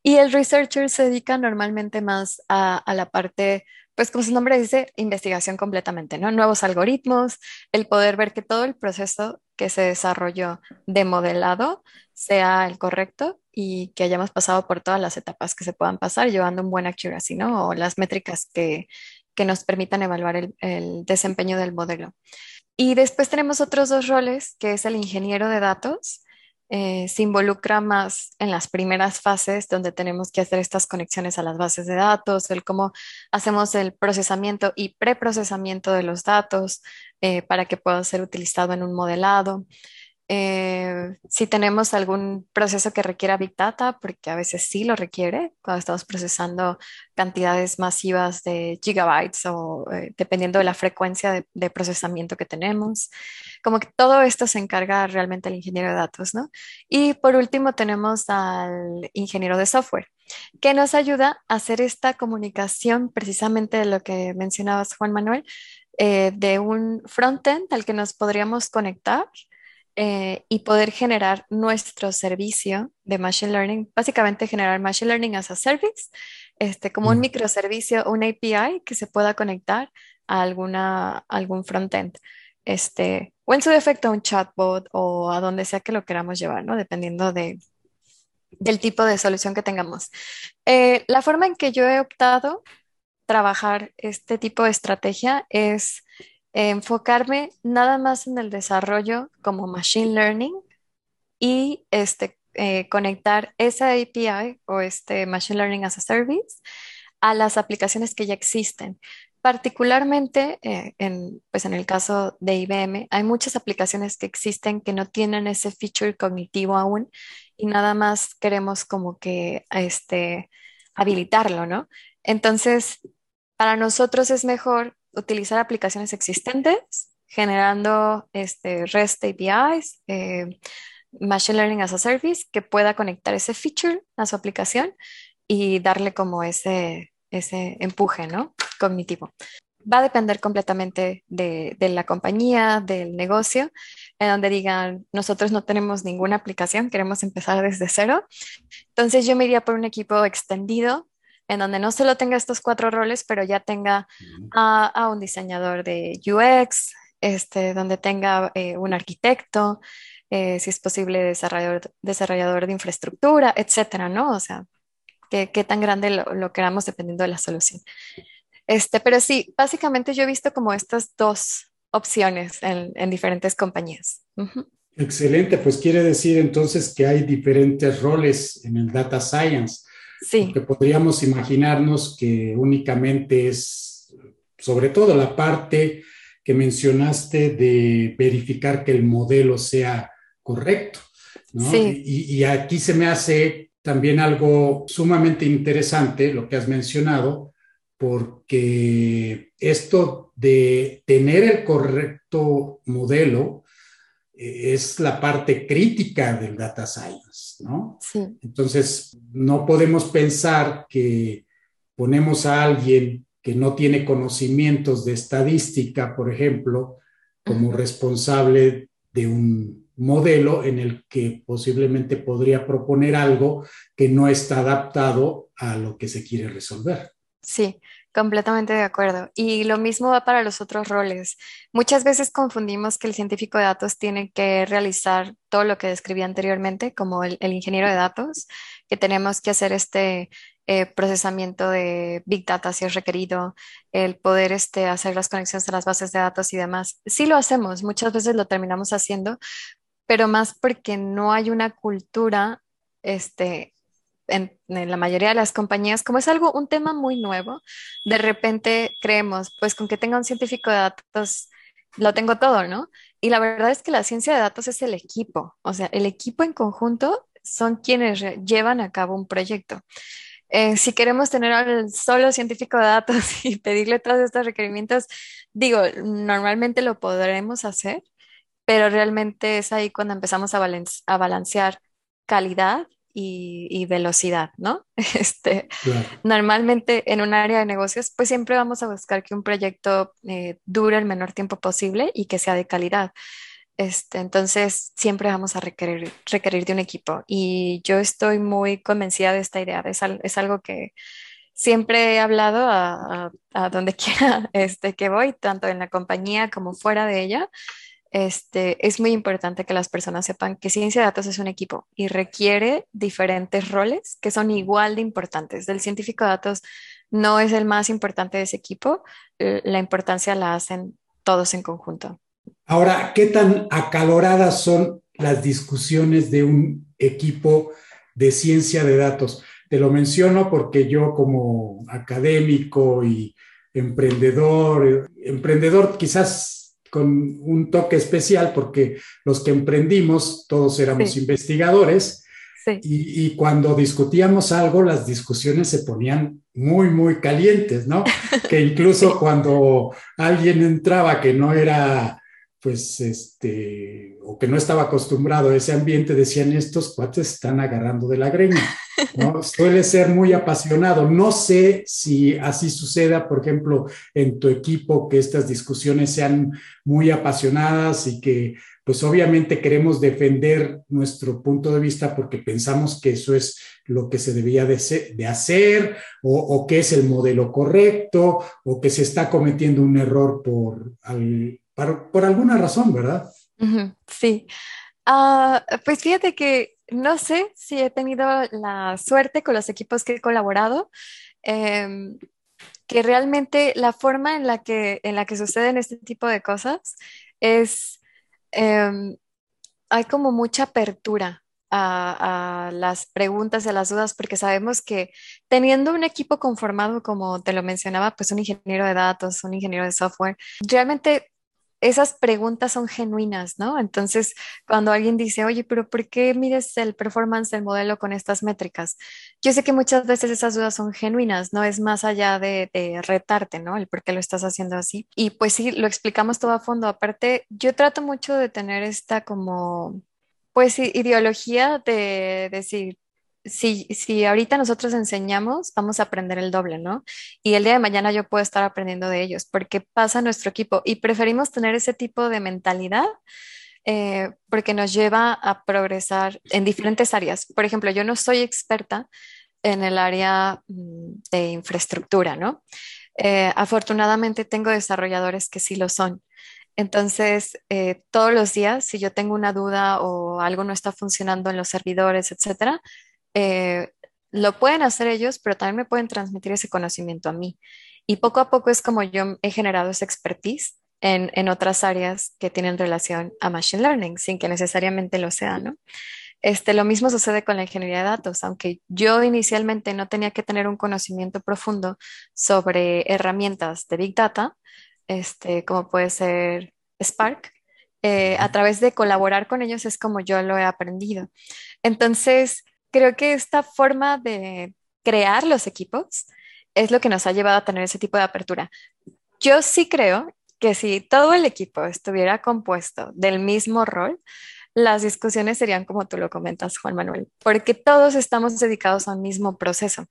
Y el researcher se dedica normalmente más a, la parte, pues como su nombre dice, investigación completamente, ¿no? Nuevos algoritmos, el poder ver que todo el proceso que se desarrolló de modelado sea el correcto y que hayamos pasado por todas las etapas que se puedan pasar, llevando un buen accuracy, ¿no? O las métricas que, que nos permitan evaluar el, el desempeño del modelo. Y después tenemos otros dos roles, que es el ingeniero de datos, eh, se involucra más en las primeras fases donde tenemos que hacer estas conexiones a las bases de datos, el cómo hacemos el procesamiento y preprocesamiento de los datos eh, para que pueda ser utilizado en un modelado. Eh, si tenemos algún proceso que requiera Big Data, porque a veces sí lo requiere, cuando estamos procesando cantidades masivas de gigabytes o eh, dependiendo de la frecuencia de, de, procesamiento que tenemos. Como que todo esto se encarga realmente el ingeniero de datos, ¿no? Y por último tenemos al ingeniero de software, que nos ayuda a hacer esta comunicación precisamente de lo que mencionabas, Juan Manuel, eh, de un frontend al que nos podríamos conectar eh, y poder generar nuestro servicio de Machine Learning, básicamente generar Machine Learning as a Service, este, como un microservicio, un API que se pueda conectar a alguna, algún frontend. Este, o en su defecto a un chatbot o a donde sea que lo queramos llevar, ¿no? Dependiendo de, del tipo de solución que tengamos. Eh, la forma en que yo he optado trabajar este tipo de estrategia es enfocarme nada más en el desarrollo como machine learning y este, eh, conectar esa API o este machine learning as a service a las aplicaciones que ya existen. Particularmente eh, en, pues en el caso de IBM, hay muchas aplicaciones que existen que no tienen ese feature cognitivo aún y nada más queremos como que este, habilitarlo, ¿no? Entonces, para nosotros es mejor utilizar aplicaciones existentes, generando este REST APIs, eh, Machine Learning as a Service, que pueda conectar ese feature a su aplicación y darle como ese, ese empuje ¿no? cognitivo. Va a depender completamente de, de, la compañía, del negocio, en donde digan, nosotros no tenemos ninguna aplicación, queremos empezar desde cero. Entonces yo me iría por un equipo extendido en donde no solo tenga estos cuatro roles, pero ya tenga a, un diseñador de UX, este, donde tenga eh, un arquitecto, eh, si es posible desarrollador, desarrollador de infraestructura, etcétera, ¿no? O sea, qué, tan grande lo, queramos dependiendo de la solución. Este, pero sí, básicamente yo he visto como estas dos opciones en, diferentes compañías. Excelente, pues quiere decir entonces que hay diferentes roles en el data science. Sí. Que podríamos imaginarnos que únicamente es, sobre todo la parte que mencionaste de verificar que el modelo sea correcto. Sí. Y, y, aquí se me hace también algo sumamente interesante lo que has mencionado, porque esto de tener el correcto modelo es la parte crítica del data science, ¿no? Sí. Entonces, no podemos pensar que ponemos a alguien que no tiene conocimientos de estadística, por ejemplo, como responsable de un modelo en el que posiblemente podría proponer algo que no está adaptado a lo que se quiere resolver. Sí, Completamente de acuerdo. Y lo mismo va para los otros roles. Muchas veces confundimos que el científico de datos tiene que realizar todo lo que describí anteriormente, como el, ingeniero de datos, que tenemos que hacer este eh, procesamiento de Big Data si es requerido, el poder este, hacer las conexiones a las bases de datos y demás. Sí lo hacemos, muchas veces lo terminamos haciendo, pero más porque no hay una cultura este, en, la mayoría de las compañías, como es algo, un tema muy nuevo, de repente creemos, pues con que tenga un científico de datos, lo tengo todo, ¿no? Y la verdad es que la ciencia de datos es el equipo, o sea, el equipo en conjunto son quienes llevan a cabo un proyecto. Eh, si queremos tener al solo científico de datos y pedirle todos estos requerimientos, digo, normalmente lo podremos hacer, pero realmente es ahí cuando empezamos a, a balancear calidad y, velocidad, ¿no? Este, Normalmente en un área de negocios, pues siempre vamos a buscar que un proyecto eh, dure el menor tiempo posible y que sea de calidad. Este, entonces, siempre vamos a requerir, requerir de un equipo. Y yo estoy muy convencida de esta idea. Es, es algo que siempre he hablado a, a, donde quiera este, que voy, tanto en la compañía como fuera de ella. Este, es muy importante que las personas sepan que ciencia de datos es un equipo y requiere diferentes roles que son igual de importantes. El científico de datos no es el más importante de ese equipo, la importancia la hacen todos en conjunto. Ahora, ¿qué tan acaloradas son las discusiones de un equipo de ciencia de datos? Te lo menciono porque yo como académico y emprendedor, emprendedor quizás con un toque especial porque los que emprendimos todos éramos investigadores y, y, cuando discutíamos algo las discusiones se ponían muy, muy calientes, ¿no? que incluso cuando alguien entraba que no era pues, este, o que no estaba acostumbrado a ese ambiente, decían, estos cuates están agarrando de la greña, ¿no? Suele ser muy apasionado. No sé si así suceda, por ejemplo, en tu equipo, que estas discusiones sean muy apasionadas y que, pues, obviamente queremos defender nuestro punto de vista porque pensamos que eso es lo que se debía de, de hacer o, o, que es el modelo correcto o que se está cometiendo un error por... Al, por, alguna razón, ¿verdad? Sí. Ah, pues fíjate que no sé si he tenido la suerte con los equipos que he colaborado, em, que realmente la forma en la que, en la que suceden este tipo de cosas es, em, hay como mucha apertura a, a, las preguntas, a las dudas, porque sabemos que teniendo un equipo conformado, como te lo mencionaba, pues un ingeniero de datos, un ingeniero de software, realmente esas preguntas son genuinas, ¿no? Entonces, cuando alguien dice, oye, pero ¿por qué mides el performance del modelo con estas métricas? Yo sé que muchas veces esas dudas son genuinas, no es más allá de, retarte, ¿no? El por qué lo estás haciendo así. Y pues sí, lo explicamos todo a fondo. Aparte, yo trato mucho de tener esta como, pues, ideología de decir, si, si ahorita nosotros enseñamos, vamos a aprender el doble, ¿no? Y el día de mañana yo puedo estar aprendiendo de ellos, porque pasa nuestro equipo y preferimos tener ese tipo de mentalidad. Eh, porque nos lleva a progresar en diferentes áreas. Por ejemplo, yo no soy experta en el área mm, de infraestructura, ¿no? Eh, afortunadamente tengo desarrolladores que sí lo son. Entonces, eh, todos los días, si yo tengo una duda o algo no está funcionando en los servidores, etcétera, eh, lo pueden hacer ellos, pero también me pueden transmitir ese conocimiento a mí. Y poco a poco es como yo he generado esa expertise en, en otras áreas que tienen relación a Machine Learning, sin que necesariamente lo sea, ¿no? Este, lo mismo sucede con la ingeniería de datos, aunque yo inicialmente no tenía que tener un conocimiento profundo sobre herramientas de Big Data, este, como puede ser Spark, eh, a través de colaborar con ellos es como yo lo he aprendido. Entonces, creo que esta forma de crear los equipos es lo que nos ha llevado a tener ese tipo de apertura. Yo sí creo que si todo el equipo estuviera compuesto del mismo rol, las discusiones serían como tú lo comentas, Juan Manuel, porque todos estamos dedicados a un mismo proceso.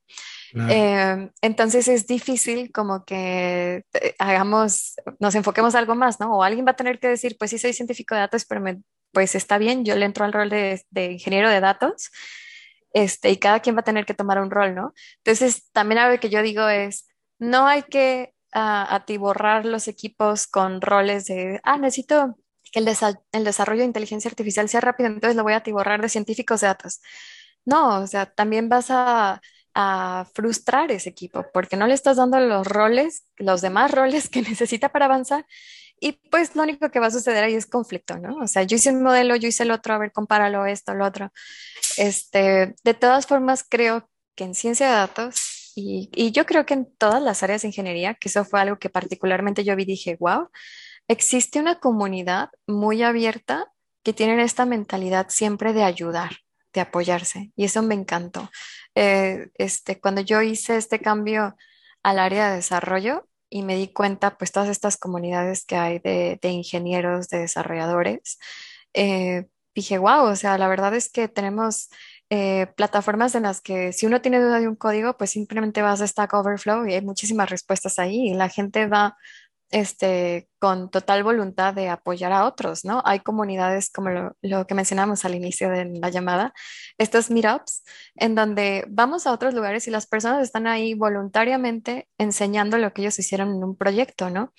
Eh, entonces es difícil como que eh, hagamos, nos enfoquemos algo más, ¿no? O alguien va a tener que decir, pues sí soy científico de datos, pero pues está bien, yo le entro al rol de, de ingeniero de datos este, y cada quien va a tener que tomar un rol, ¿no? Entonces, también algo que yo digo es, no hay que uh, atiborrar los equipos con roles de, ah, necesito que el, el, desarrollo de inteligencia artificial sea rápido, entonces lo voy a atiborrar de científicos de datos. No, o sea, también vas a, a frustrar ese equipo porque no le estás dando los roles, los demás roles que necesita para avanzar y pues lo único que va a suceder ahí es conflicto, ¿no? O sea, yo hice un modelo, yo hice el otro, a ver, compáralo esto, lo otro. Este, de todas formas, creo que en ciencia de datos y, yo creo que en todas las áreas de ingeniería, que eso fue algo que particularmente yo vi, dije, wow, existe una comunidad muy abierta que tienen esta mentalidad siempre de ayudar, de apoyarse y eso me encantó. Eh, este, cuando yo hice este cambio al área de desarrollo y me di cuenta, pues todas estas comunidades que hay de, ingenieros, de desarrolladores, eh, dije, wow, o sea, la verdad es que tenemos eh, plataformas en las que si uno tiene duda de un código, pues simplemente vas a Stack Overflow y hay muchísimas respuestas ahí y la gente va este, con total voluntad de apoyar a otros, ¿no? Hay comunidades como lo, que mencionamos al inicio de la llamada, estos meetups, en donde vamos a otros lugares y las personas están ahí voluntariamente enseñando lo que ellos hicieron en un proyecto, ¿no?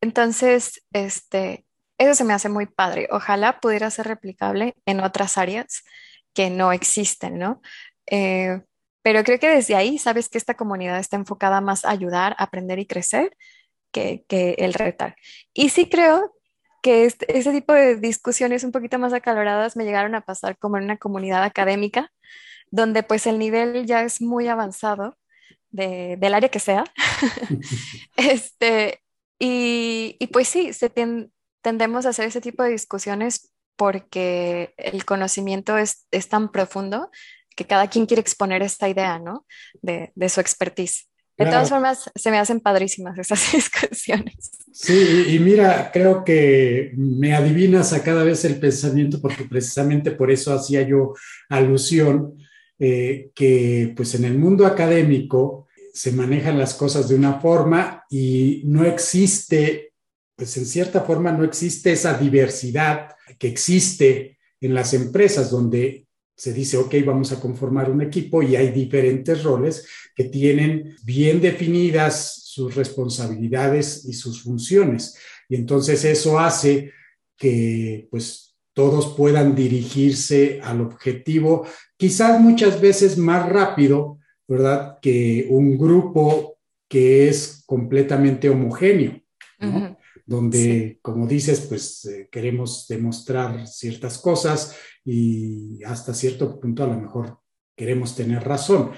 Entonces, este, eso se me hace muy padre. Ojalá pudiera ser replicable en otras áreas que no existen, ¿no? Eh, pero creo que desde ahí sabes que esta comunidad está enfocada más a ayudar, aprender y crecer que, el retar. Y sí creo que este, ese tipo de discusiones un poquito más acaloradas me llegaron a pasar como en una comunidad académica, donde pues el nivel ya es muy avanzado del área que sea. este, y, pues sí, se tendemos a hacer ese tipo de discusiones porque el conocimiento es, tan profundo que cada quien quiere exponer esta idea, ¿no? De, de su expertise. De todas formas, se me hacen padrísimas esas discusiones. Sí, y mira, creo que me adivinas a cada vez el pensamiento, porque precisamente por eso hacía yo alusión, eh, que pues en el mundo académico se manejan las cosas de una forma y no existe, pues en cierta forma no existe esa diversidad que existe en las empresas donde se dice, ok, vamos a conformar un equipo y hay diferentes roles que tienen bien definidas sus responsabilidades y sus funciones. Y entonces eso hace que pues todos puedan dirigirse al objetivo, quizás muchas veces más rápido, ¿verdad? Que un grupo que es completamente homogéneo. Donde, como dices, pues eh, queremos demostrar ciertas cosas y hasta cierto punto a lo mejor queremos tener razón.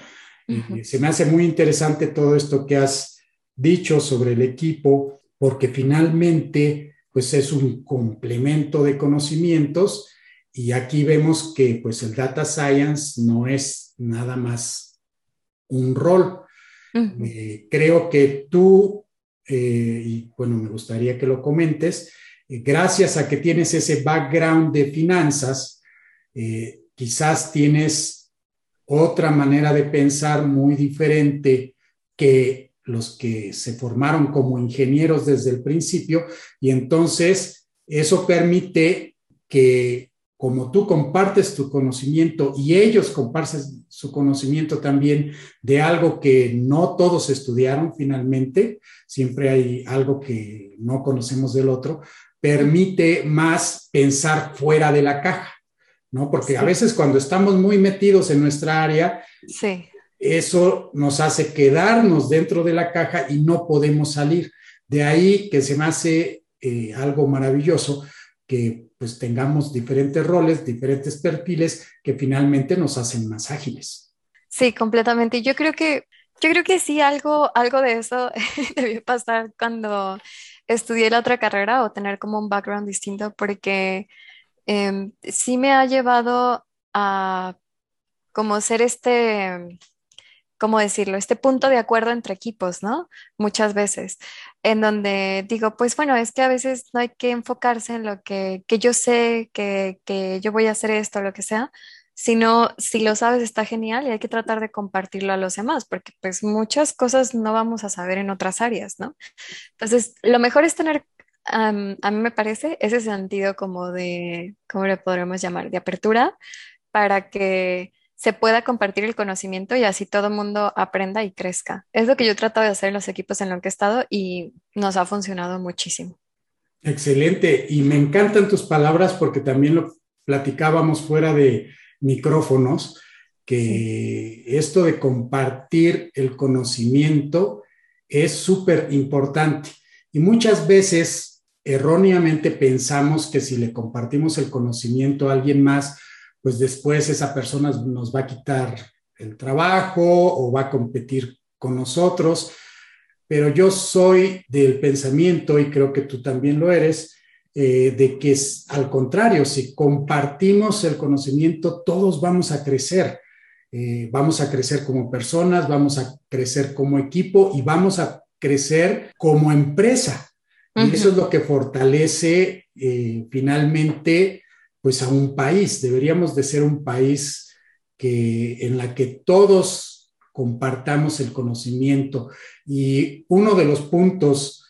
se me hace muy interesante todo esto que has dicho sobre el equipo, porque finalmente, pues es un complemento de conocimientos y aquí vemos que pues el data science no es nada más un rol. Eh, creo que tú eh, y bueno, me gustaría que lo comentes, eh, gracias a que tienes ese background de finanzas, eh, quizás tienes otra manera de pensar muy diferente que los que se formaron como ingenieros desde el principio y entonces eso permite que como tú compartes tu conocimiento y ellos comparten su conocimiento también de algo que no todos estudiaron finalmente, siempre hay algo que no conocemos del otro, permite más pensar fuera de la caja, ¿no? Porque a veces cuando estamos muy metidos en nuestra área, sí. eso nos hace quedarnos dentro de la caja y no podemos salir. De ahí que se me hace eh, algo maravilloso que pues tengamos diferentes roles, diferentes perfiles que finalmente nos hacen más ágiles. Sí, completamente. Yo creo que, yo creo que sí, algo, algo de eso debió pasar cuando estudié la otra carrera o tener como un background distinto, porque em, sí me ha llevado a como ser este, ¿cómo decirlo? Este punto de acuerdo entre equipos, ¿no? Muchas veces, en donde digo, pues bueno, es que a veces no hay que enfocarse en lo que, que yo sé, que, que yo voy a hacer esto, lo que sea, sino si lo sabes está genial y hay que tratar de compartirlo a los demás, porque pues muchas cosas no vamos a saber en otras áreas, ¿no? Entonces, lo mejor es tener, a mí me parece, ese sentido como de, ¿cómo le podremos llamar? De apertura para que se pueda compartir el conocimiento y así todo el mundo aprenda y crezca. Es lo que yo he tratado de hacer en los equipos en los que he estado y nos ha funcionado muchísimo. Excelente. Y me encantan tus palabras porque también lo platicábamos fuera de micrófonos, que esto de compartir el conocimiento es súper importante. Y muchas veces erróneamente pensamos que si le compartimos el conocimiento a alguien más, pues después esa persona nos va a quitar el trabajo o va a competir con nosotros. Pero yo soy del pensamiento, y creo que tú también lo eres, eh, de que es, al contrario, si compartimos el conocimiento, todos vamos a crecer. Eh, vamos a crecer como personas, vamos a crecer como equipo y vamos a crecer como empresa. Y eso es lo que fortalece eh, finalmente pues a un país. Deberíamos de ser un país que, en la que todos compartamos el conocimiento. Y uno de los puntos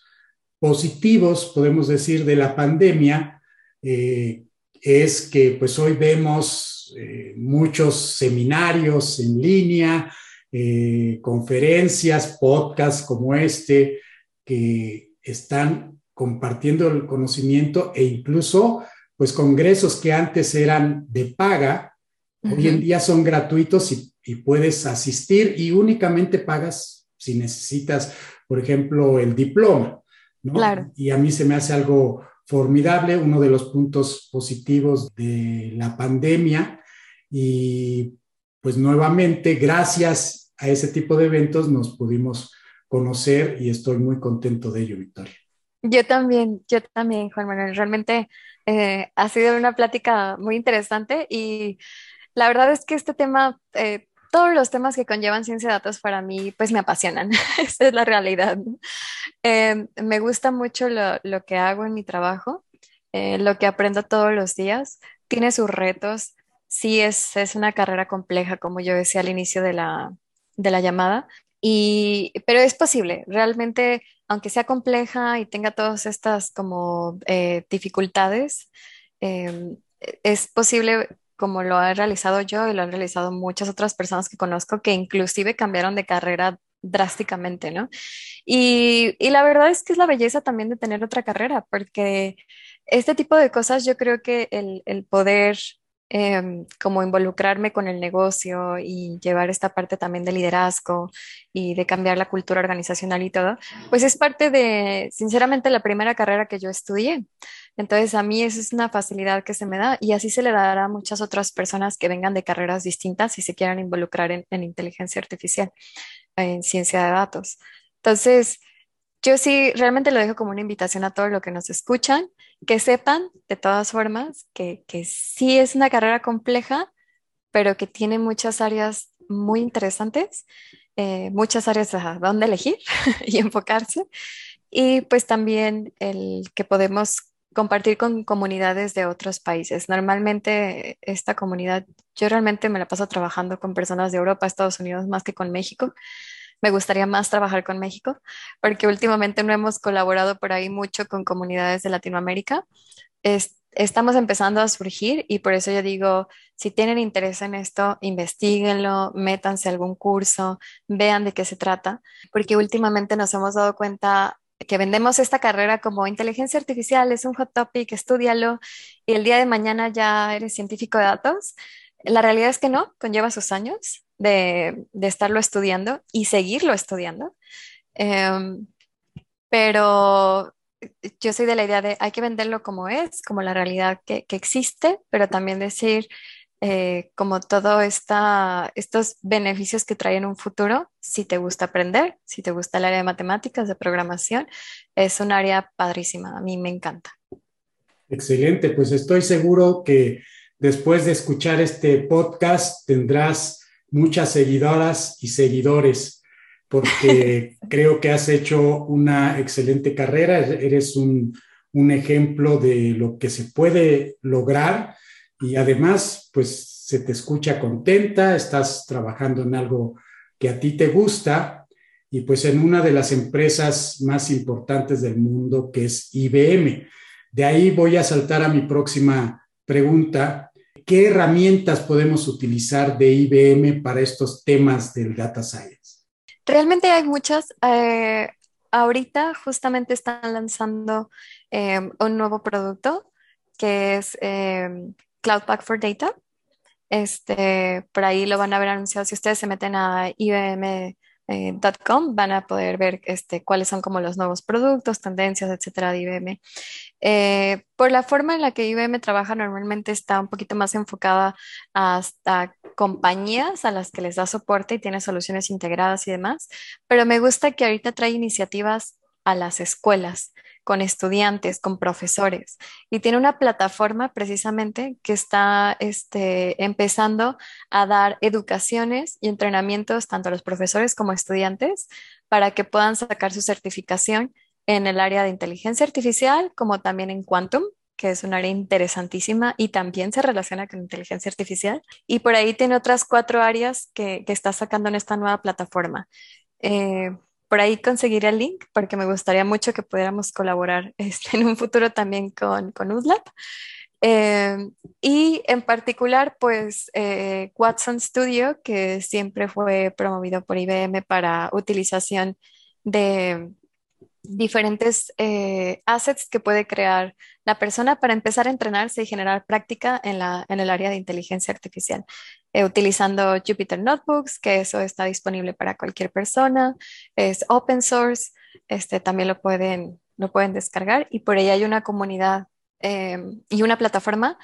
positivos, podemos decir, de la pandemia eh, es que pues hoy vemos eh, muchos seminarios en línea, eh, conferencias, podcasts como este, que están compartiendo el conocimiento e incluso pues congresos que antes eran de paga, hoy en día son gratuitos y, y puedes asistir y únicamente pagas si necesitas, por ejemplo, el diploma. Claro. Y a mí se me hace algo formidable, uno de los puntos positivos de la pandemia. Y pues nuevamente, gracias a ese tipo de eventos, nos pudimos conocer y estoy muy contento de ello, Victoria. Yo también, yo también, Juan Manuel. Realmente eh, ha sido una plática muy interesante y la verdad es que este tema eh, todos los temas que conllevan ciencia de datos para mí, pues me apasionan. Esa es la realidad. Em, me gusta mucho lo, lo, que hago en mi trabajo, eh, lo que aprendo todos los días. Tiene sus retos. Sí, es, es una carrera compleja, como yo decía al inicio de la, de la llamada. Y, pero es posible, realmente, aunque sea compleja y tenga todas estas como eh, dificultades, em, es posible como lo he realizado yo y lo han realizado muchas otras personas que conozco que inclusive cambiaron de carrera drásticamente, ¿no? Y, y, la verdad es que es la belleza también de tener otra carrera, porque este tipo de cosas yo creo que el, el poder Em, como involucrarme con el negocio y llevar esta parte también de liderazgo y de cambiar la cultura organizacional y todo, pues es parte de, sinceramente, la primera carrera que yo estudié. Entonces, a mí eso es una facilidad que se me da y así se le dará a muchas otras personas que vengan de carreras distintas y se quieran involucrar en, en inteligencia artificial, en ciencia de datos. Entonces, yo sí, realmente lo dejo como una invitación a todos los que nos escuchan, que sepan de todas formas que, que sí es una carrera compleja, pero que tiene muchas áreas muy interesantes, eh, muchas áreas a dónde elegir y enfocarse. Y pues también el que podemos compartir con comunidades de otros países. Normalmente esta comunidad, yo realmente me la paso trabajando con personas de Europa, Estados Unidos, más que con México, me gustaría más trabajar con México, porque últimamente no hemos colaborado por ahí mucho con comunidades de Latinoamérica. estamos empezando a surgir y por eso yo digo, si tienen interés en esto, investiguenlo, métanse a algún curso, vean de qué se trata, porque últimamente nos hemos dado cuenta que vendemos esta carrera como inteligencia artificial, es un hot topic, estudialo y el día de mañana ya eres científico de datos. La realidad es que no, conlleva sus años de, estarlo estudiando y seguirlo estudiando. Em, pero yo soy de la idea de hay que venderlo como es, como la realidad que, existe, pero también decir eh, como todo esta, estos beneficios que trae en un futuro, si te gusta aprender, si te gusta el área de matemáticas, de programación, es un área padrísima, a mí me encanta. Excelente, pues estoy seguro que después de escuchar este podcast tendrás muchas seguidoras y seguidores, porque creo que has hecho una excelente carrera, eres un, ejemplo de lo que se puede lograr y además, pues se te escucha contenta, estás trabajando en algo que a ti te gusta y pues en una de las empresas más importantes del mundo que es IBM. De ahí voy a saltar a mi próxima pregunta, ¿qué herramientas podemos utilizar de IBM para estos temas del data science? Realmente hay muchas. Eh, ahorita justamente están lanzando em, un nuevo producto que es eh, Cloud Pack for Data. Este, por ahí lo van a ver anunciado. Si ustedes se meten a IBM eh, van a poder ver este, cuáles son como los nuevos productos, tendencias, etcétera, de IBM. Eh, por la forma en la que IBM trabaja, normalmente está un poquito más enfocada hasta compañías a las que les da soporte y tiene soluciones integradas y demás, pero me gusta que ahorita trae iniciativas a las escuelas con estudiantes, con profesores. Y tiene una plataforma precisamente que está este, empezando a dar educaciones y entrenamientos tanto a los profesores como estudiantes para que puedan sacar su certificación en el área de inteligencia artificial como también en quantum que es un área interesantísima y también se relaciona con inteligencia artificial. Y por ahí tiene otras cuatro áreas que, está sacando en esta nueva plataforma. Eh, por ahí conseguiré el link porque me gustaría mucho que pudiéramos colaborar este, en un futuro también con, con. Eh, y en particular, pues eh, Watson Studio, que siempre fue promovido por IBM para utilización de diferentes eh, assets que puede crear la persona para empezar a entrenarse y generar práctica en, la, en el área de inteligencia artificial, eh, utilizando Jupyter Notebooks, que eso está disponible para cualquier persona, es open source, este, también lo pueden, lo pueden descargar y por ahí hay una comunidad em, y una plataforma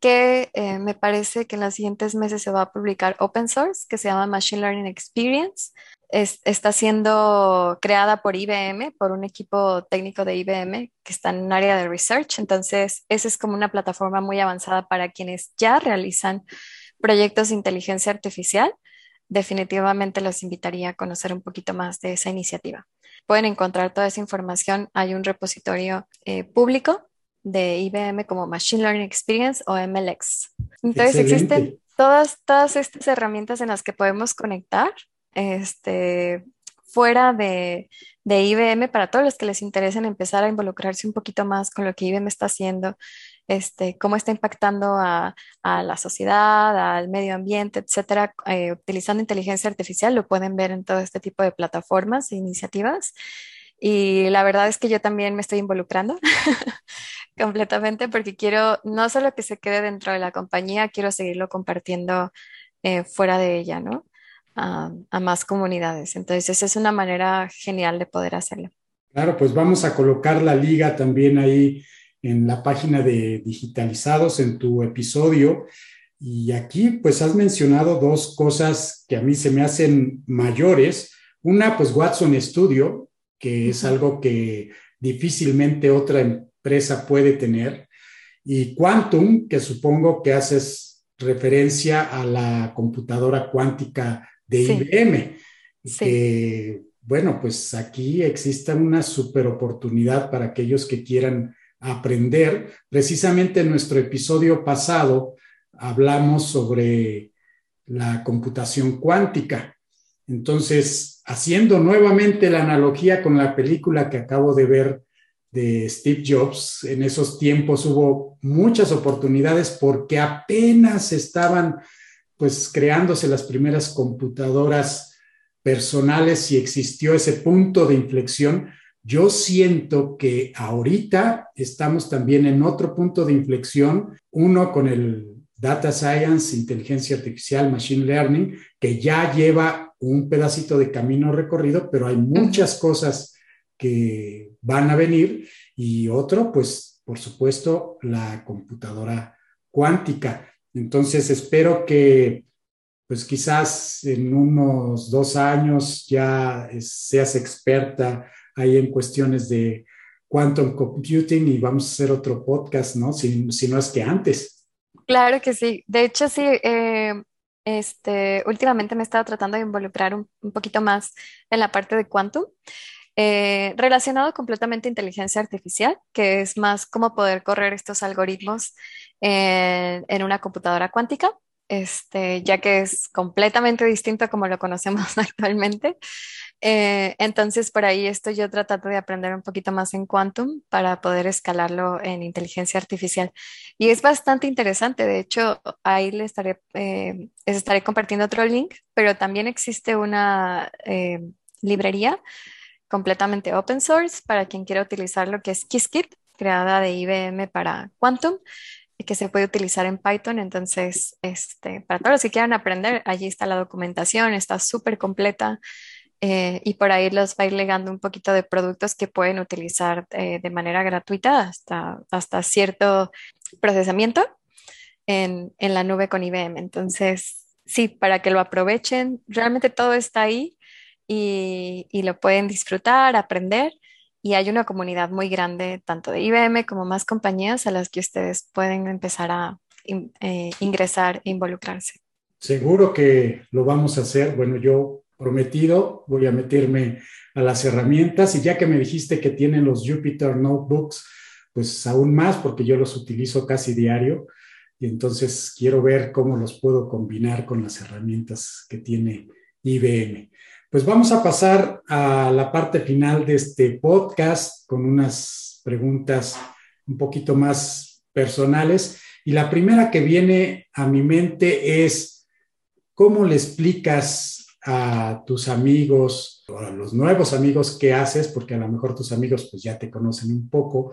que eh, me parece que en los siguientes meses se va a publicar open source, que se llama Machine Learning Experience. Está siendo creada por IBM, por un equipo técnico de IBM que está en un área de research. Entonces, esa es como una plataforma muy avanzada para quienes ya realizan proyectos de inteligencia artificial. Definitivamente los invitaría a conocer un poquito más de esa iniciativa. Pueden encontrar toda esa información. Hay un repositorio eh, público de IBM como Machine Learning Experience o MLX. Entonces existen todas, todas estas herramientas en las que podemos conectar este, fuera de, IBM para todos los que les interesen empezar a involucrarse un poquito más con lo que IBM está haciendo, este, cómo está impactando a, a la sociedad, al medio ambiente, etcétera, eh, utilizando inteligencia artificial, lo pueden ver en todo este tipo de plataformas e iniciativas. Y la verdad es que yo también me estoy involucrando completamente porque quiero no solo que se quede dentro de la compañía, quiero seguirlo compartiendo eh, fuera de ella, ¿no? A, más comunidades. Entonces, es una manera genial de poder hacerlo. Claro, pues vamos a colocar la liga también ahí en la página de Digitalizados en tu episodio. Y aquí, pues has mencionado dos cosas que a mí se me hacen mayores. Una, pues Watson Studio, que es algo que difícilmente otra empresa puede tener. Y Quantum, que supongo que haces referencia a la computadora cuántica de IBM, que, bueno, pues aquí existe una super oportunidad para aquellos que quieran aprender. Precisamente en nuestro episodio pasado hablamos sobre la computación cuántica. Entonces, haciendo nuevamente la analogía con la película que acabo de ver de Steve Jobs, en esos tiempos hubo muchas oportunidades porque apenas estaban pues creándose las primeras computadoras personales y existió ese punto de inflexión. Yo siento que ahorita estamos también en otro punto de inflexión, uno con el Data Science, Inteligencia Artificial, Machine Learning, que ya lleva un pedacito de camino recorrido, pero hay muchas cosas que van a venir y otro, pues, por supuesto, la computadora cuántica. Entonces, espero que, pues, quizás en unos dos años ya seas experta ahí en cuestiones de quantum computing y vamos a hacer otro podcast, ¿no? Si, no es que antes. Claro que sí. De hecho, sí, eh, este, últimamente me he estado tratando de involucrar un, poquito más en la parte de quantum, eh, relacionado completamente a inteligencia artificial, que es más cómo poder correr estos algoritmos en una computadora cuántica este, ya que es completamente distinto a como lo conocemos actualmente. Eh, entonces, por ahí estoy yo tratando de aprender un poquito más en Quantum para poder escalarlo en inteligencia artificial. Y es bastante interesante. De hecho, ahí le estaré, eh, estaré compartiendo otro link, pero también existe una librería completamente open source para quien quiera utilizarlo, que es Qiskit, creada de IBM para Quantum que se puede utilizar en Python. Entonces, este, para todos los que quieran aprender, allí está la documentación, está súper completa. Eh, y por ahí los va a ir legando un poquito de productos que pueden utilizar eh, de manera gratuita hasta, hasta cierto procesamiento en, en, la nube con IBM. Entonces, sí, para que lo aprovechen, realmente todo está ahí y, lo pueden disfrutar, aprender y hay una comunidad muy grande, tanto de IBM como más compañías a las que ustedes pueden empezar a eh, ingresar e involucrarse. Seguro que lo vamos a hacer. Bueno, yo prometido, voy a meterme a las herramientas y ya que me dijiste que tienen los Jupyter Notebooks, pues aún más porque yo los utilizo casi diario y entonces quiero ver cómo los puedo combinar con las herramientas que tiene IBM. Pues vamos a pasar a la parte final de este podcast con unas preguntas un poquito más personales. Y la primera que viene a mi mente es, ¿cómo le explicas a tus amigos o a los nuevos amigos que haces, porque a lo mejor tus amigos pues ya te conocen un poco,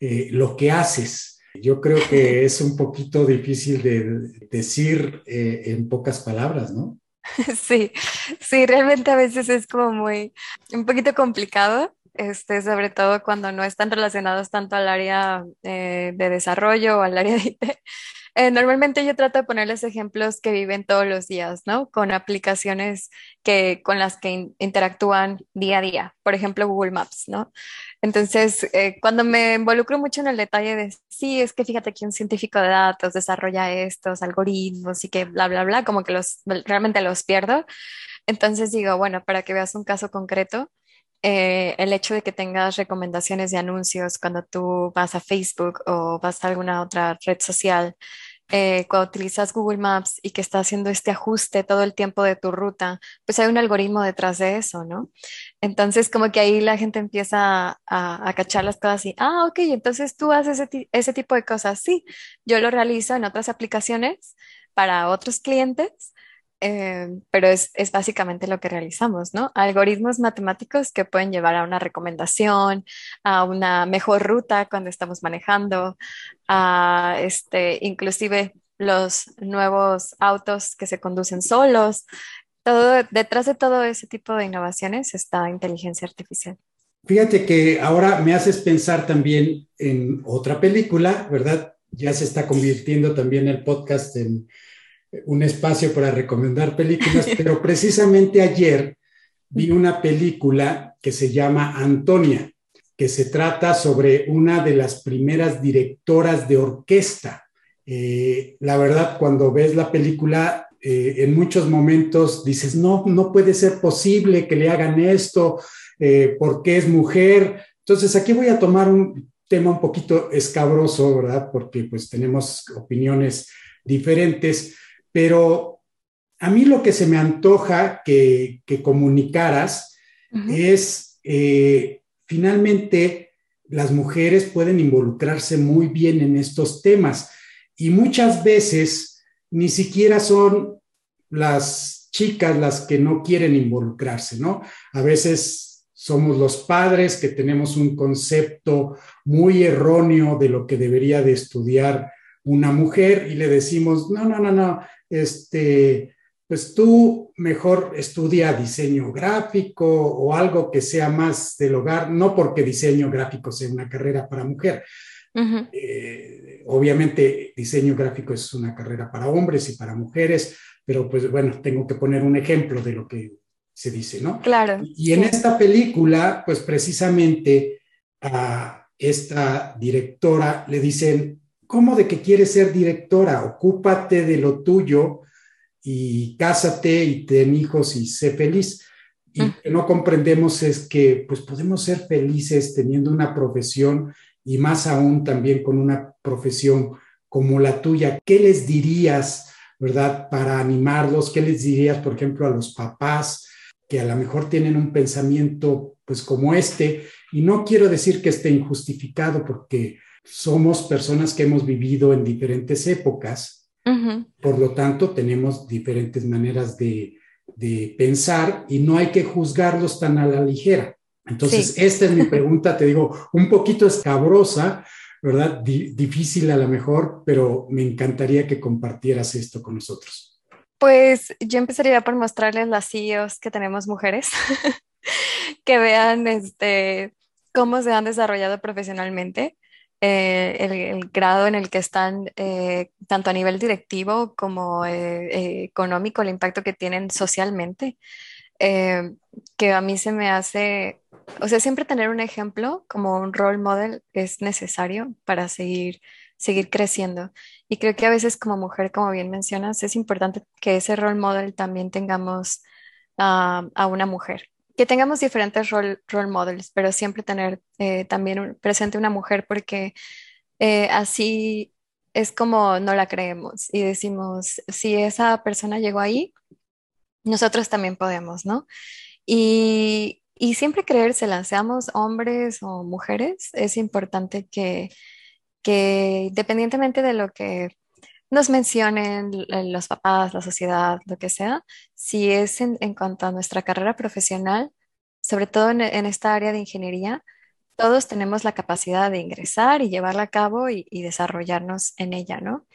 eh, lo que haces? Yo creo que es un poquito difícil de decir eh, en pocas palabras, ¿no? Sí, sí, realmente a veces es como muy, un poquito complicado, este, sobre todo cuando no están relacionados tanto al área eh, de desarrollo o al área de IT. Eh, normalmente yo trato de ponerles ejemplos que viven todos los días, ¿no? Con aplicaciones que, con las que interactúan día a día, por ejemplo, Google Maps, ¿no? Entonces, eh, cuando me involucro mucho en el detalle de, sí, es que fíjate que un científico de datos desarrolla estos algoritmos y que bla, bla, bla, como que los, realmente los pierdo. Entonces digo, bueno, para que veas un caso concreto, eh, el hecho de que tengas recomendaciones de anuncios cuando tú vas a Facebook o vas a alguna otra red social, eh, cuando utilizas Google Maps y que está haciendo este ajuste todo el tiempo de tu ruta, pues hay un algoritmo detrás de eso, ¿no? Entonces, como que ahí la gente empieza a, cachar las cosas y, ah, ok, entonces tú haces ese, ese tipo de cosas. Sí, yo lo realizo en otras aplicaciones para otros clientes eh, pero es, es, básicamente lo que realizamos, ¿no? Algoritmos matemáticos que pueden llevar a una recomendación, a una mejor ruta cuando estamos manejando, a este, inclusive los nuevos autos que se conducen solos. Todo, detrás de todo ese tipo de innovaciones está inteligencia artificial. Fíjate que ahora me haces pensar también en otra película, ¿verdad? Ya se está convirtiendo también el podcast en, un espacio para recomendar películas, pero precisamente ayer vi una película que se llama Antonia, que se trata sobre una de las primeras directoras de orquesta. Eh, la verdad, cuando ves la película, eh, en muchos momentos dices, no, no puede ser posible que le hagan esto eh, porque es mujer. Entonces, aquí voy a tomar un tema un poquito escabroso, ¿verdad? Porque pues tenemos opiniones diferentes, pero a mí lo que se me antoja que, comunicaras es, eh, finalmente, las mujeres pueden involucrarse muy bien en estos temas y muchas veces ni siquiera son las chicas las que no quieren involucrarse, ¿no? A veces somos los padres que tenemos un concepto muy erróneo de lo que debería de estudiar una mujer y le decimos, no, no, no, no, este, pues tú mejor estudia diseño gráfico o algo que sea más del hogar, no porque diseño gráfico sea una carrera para mujer. Eh, obviamente diseño gráfico es una carrera para hombres y para mujeres, pero pues bueno, tengo que poner un ejemplo de lo que se dice, ¿no? Claro. Y en esta película, pues precisamente a esta directora le dicen, ¿cómo de que quieres ser directora? Ocúpate de lo tuyo y cásate y ten hijos y sé feliz. Y lo que no comprendemos es que pues podemos ser felices teniendo una profesión y más aún también con una profesión como la tuya. ¿Qué les dirías, verdad, para animarlos? ¿Qué les dirías, por ejemplo, a los papás que a lo mejor tienen un pensamiento pues como este? Y no quiero decir que esté injustificado porque somos personas que hemos vivido en diferentes épocas, por lo tanto tenemos diferentes maneras de, pensar y no hay que juzgarlos tan a la ligera. Entonces, esta es mi pregunta, te digo, un poquito escabrosa, ¿verdad? difícil a lo mejor, pero me encantaría que compartieras esto con nosotros. Pues yo empezaría por mostrarles las CEOs que tenemos mujeres, que vean este, cómo se han desarrollado profesionalmente eh, el, grado en el que están, eh, tanto a nivel directivo como eh, económico, el impacto que tienen socialmente. eh, que a mí se me hace, o sea, siempre tener un ejemplo como un role model es necesario para seguir, seguir creciendo. Y creo que a veces como mujer, como bien mencionas, es importante que ese role model también tengamos ah, a una mujer. Que tengamos diferentes role, models, pero siempre tener eh, también presente una mujer porque eh, así es como no la creemos y decimos, si esa persona llegó ahí, nosotros también podemos, ¿no? Y, y siempre creérsela, seamos hombres o mujeres, es importante que, que independientemente de lo que nos mencionen los papás, la sociedad, lo que sea, si es en, cuanto a nuestra carrera profesional, sobre todo en, esta área de ingeniería, todos tenemos la capacidad de ingresar y llevarla a cabo y, desarrollarnos en ella, ¿no?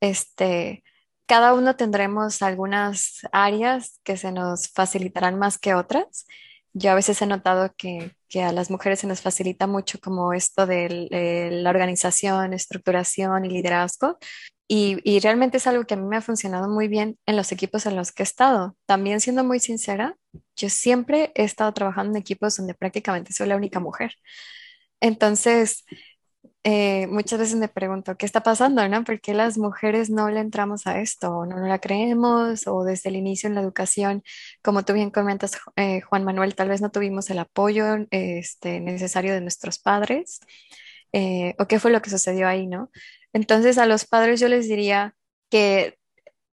Este, cada uno tendremos algunas áreas que se nos facilitarán más que otras. Yo a veces he notado que, que a las mujeres se nos facilita mucho como esto de la organización, estructuración y liderazgo. Y, realmente es algo que a mí me ha funcionado muy bien en los equipos en los que he estado. También siendo muy sincera, yo siempre he estado trabajando en equipos donde prácticamente soy la única mujer. Entonces, eh, muchas veces me pregunto, ¿qué está pasando, no? ¿Por qué las mujeres no le entramos a esto? ¿O no, no la creemos? ¿O desde el inicio en la educación, como tú bien comentas, eh, Juan Manuel, tal vez no tuvimos el apoyo este, necesario de nuestros padres? Eh, ¿O qué fue lo que sucedió ahí, no? Entonces, a los padres yo les diría que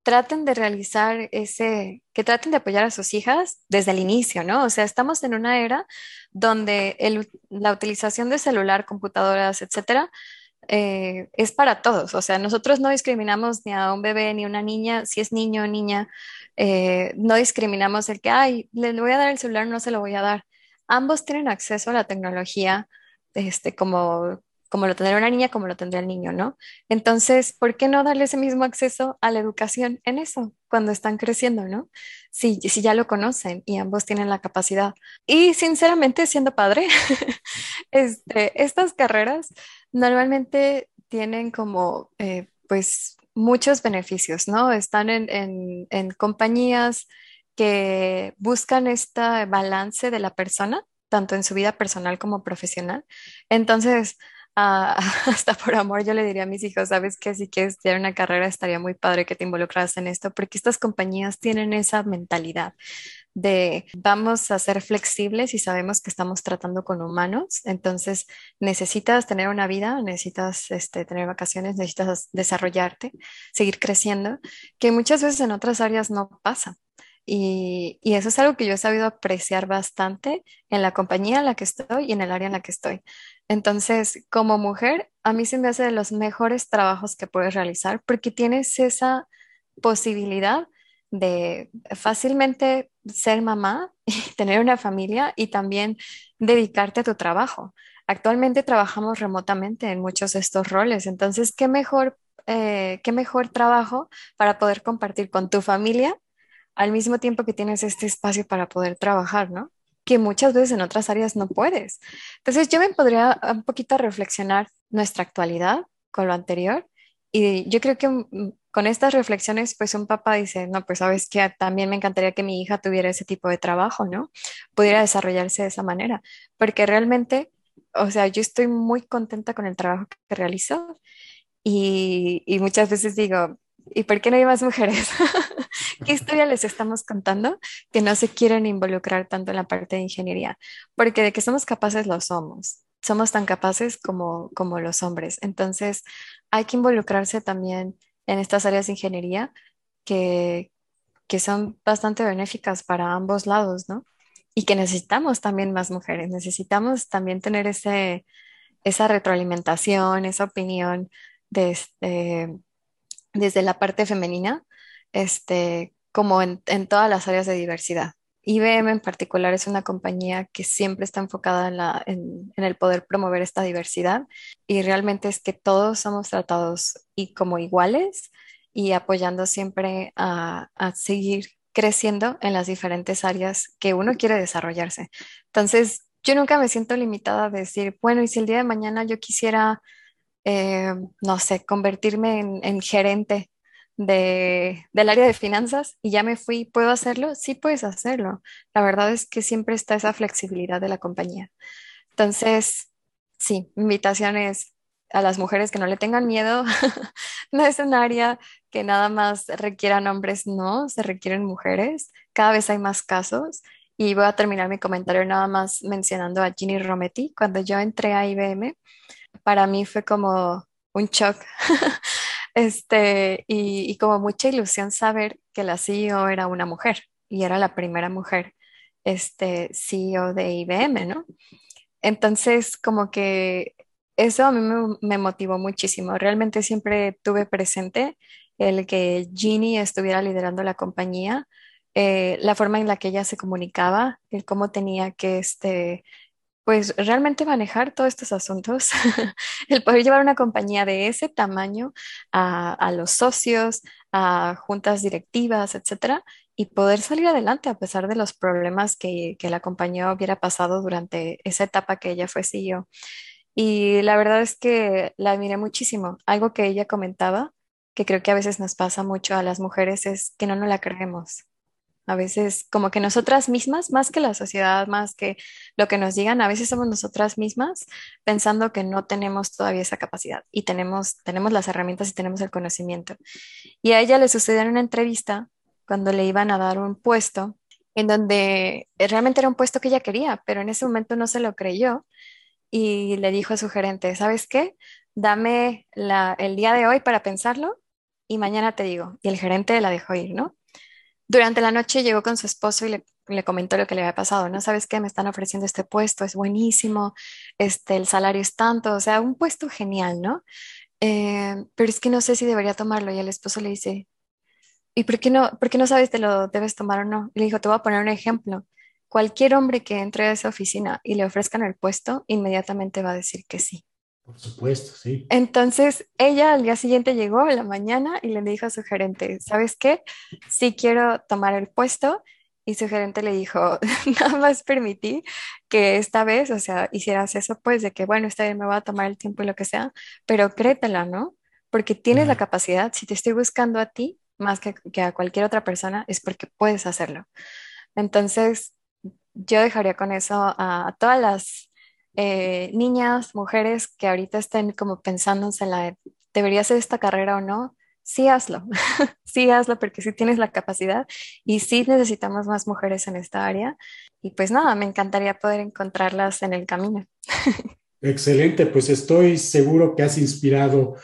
traten de realizar ese, que traten de apoyar a sus hijas desde el inicio, ¿no? O sea, estamos en una era donde la utilización de celular, computadoras, etcétera, eh, es para todos. O sea, nosotros no discriminamos ni a un bebé ni a una niña, si es niño o niña, eh, no discriminamos el que, ay, le voy a dar el celular, no se lo voy a dar. Ambos tienen acceso a la tecnología, este, como como lo tendría una niña, como lo tendría el niño, ¿no? Entonces, ¿por qué no darle ese mismo acceso a la educación en eso cuando están creciendo, ¿no? Si, si ya lo conocen y ambos tienen la capacidad. Y sinceramente, siendo padre, este, estas carreras normalmente tienen como, eh, pues, muchos beneficios, ¿no? Están en, en compañías que buscan este balance de la persona tanto en su vida personal como profesional. Entonces, Ah, hasta por amor yo le diría a mis hijos, sabes que si quieres estudiar una carrera estaría muy padre que te involucras en esto, porque estas compañías tienen esa mentalidad de vamos a ser flexibles y sabemos que estamos tratando con humanos, entonces necesitas tener una vida, necesitas este, tener vacaciones, necesitas desarrollarte, seguir creciendo, que muchas veces en otras áreas no pasa. Y, eso es algo que yo he sabido apreciar bastante en la compañía en la que estoy y en el área en la que estoy. Entonces, como mujer, a mí se me hace de los mejores trabajos que puedes realizar porque tienes esa posibilidad de fácilmente ser mamá y tener una familia y también dedicarte a tu trabajo. Actualmente trabajamos remotamente en muchos de estos roles, entonces, ¿qué mejor, eh, qué mejor trabajo para poder compartir con tu familia al mismo tiempo que tienes este espacio para poder trabajar, ¿no? Que muchas veces en otras áreas no puedes. Entonces yo me podría un poquito reflexionar nuestra actualidad con lo anterior y yo creo que mm, con estas reflexiones, pues un papá dice, no, pues sabes que también me encantaría que mi hija tuviera ese tipo de trabajo, ¿no? Pudiera desarrollarse de esa manera, porque realmente, o sea, yo estoy muy contenta con el trabajo que realizo y, y muchas veces digo, ¿y por qué no hay más mujeres? ¿Qué historia les estamos contando que no se quieren involucrar tanto en la parte de ingeniería? Porque de que somos capaces lo somos. Somos tan capaces como, como los hombres. Entonces, hay que involucrarse también en estas áreas de ingeniería que, que son bastante benéficas para ambos lados, ¿no? Y que necesitamos también más mujeres. Necesitamos también tener ese, esa retroalimentación, esa opinión de, este, desde la parte femenina, este, como en, en, todas las áreas de diversidad. IBM en particular es una compañía que siempre está enfocada en, la, en, en, el poder promover esta diversidad y realmente es que todos somos tratados y como iguales y apoyando siempre a, a seguir creciendo en las diferentes áreas que uno quiere desarrollarse. Entonces, yo nunca me siento limitada a decir, bueno, y si el día de mañana yo quisiera eh, no sé, convertirme en, en, gerente de, del área de finanzas y ya me fui, ¿puedo hacerlo? Sí puedes hacerlo. La verdad es que siempre está esa flexibilidad de la compañía. Entonces, sí, invitación es a las mujeres que no le tengan miedo. no es un área que nada más requieran hombres, no, se requieren mujeres. Cada vez hay más casos. Y voy a terminar mi comentario nada más mencionando a Ginny Rometty. Cuando yo entré a IBM, para mí fue como un shock. este, y, y, como mucha ilusión saber que la CEO era una mujer y era la primera mujer este, CEO de IBM, ¿no? Entonces, como que eso a mí me, motivó muchísimo. Realmente siempre tuve presente el que Ginny estuviera liderando la compañía, eh, la forma en la que ella se comunicaba, el cómo tenía que este, pues realmente manejar todos estos asuntos, el poder llevar una compañía de ese tamaño a, a, los socios, a juntas directivas, etcétera, y poder salir adelante a pesar de los problemas que, que la compañía hubiera pasado durante esa etapa que ella fue CEO. Y la verdad es que la admiré muchísimo. Algo que ella comentaba, que creo que a veces nos pasa mucho a las mujeres, es que no nos la creemos. A veces como que nosotras mismas, más que la sociedad, más que lo que nos digan, a veces somos nosotras mismas pensando que no tenemos todavía esa capacidad y tenemos, tenemos las herramientas y tenemos el conocimiento. Y a ella le sucedió en una entrevista cuando le iban a dar un puesto en donde realmente era un puesto que ella quería, pero en ese momento no se lo creyó y le dijo a su gerente, ¿sabes qué? Dame el día de hoy para pensarlo y mañana te digo. Y el gerente la dejó ir, ¿no? Durante la noche llegó con su esposo y le, comentó lo que le había pasado, ¿no? ¿Sabes qué? Me están ofreciendo este puesto, es buenísimo, este, el salario es tanto, o sea, un puesto genial, ¿no? Eh, pero es que no sé si debería tomarlo. Y el esposo le dice, ¿y por qué no, por qué no sabes si lo debes tomar o no? Le dijo, te voy a poner un ejemplo. Cualquier hombre que entre a esa oficina y le ofrezcan el puesto, inmediatamente va a decir que sí. Por supuesto, sí. Entonces, ella al día siguiente llegó a la mañana y le dijo a su gerente, ¿sabes qué? Sí quiero tomar el puesto. Y su gerente le dijo, nada más permití que esta vez, o sea, hicieras eso, pues, de que, bueno, esta vez me voy a tomar el tiempo y lo que sea, pero créetela, ¿no? Porque tienes la capacidad, si te estoy buscando a ti más que, que a cualquier otra persona, es porque puedes hacerlo. Entonces, yo dejaría con eso a, todas las eh, niñas, mujeres que ahorita estén como pensando en la, ¿debería hacer esta carrera o no? Sí hazlo, sí hazlo porque sí tienes la capacidad y sí necesitamos más mujeres en esta área. Y pues nada, me encantaría poder encontrarlas en el camino. Excelente, pues estoy seguro que has inspirado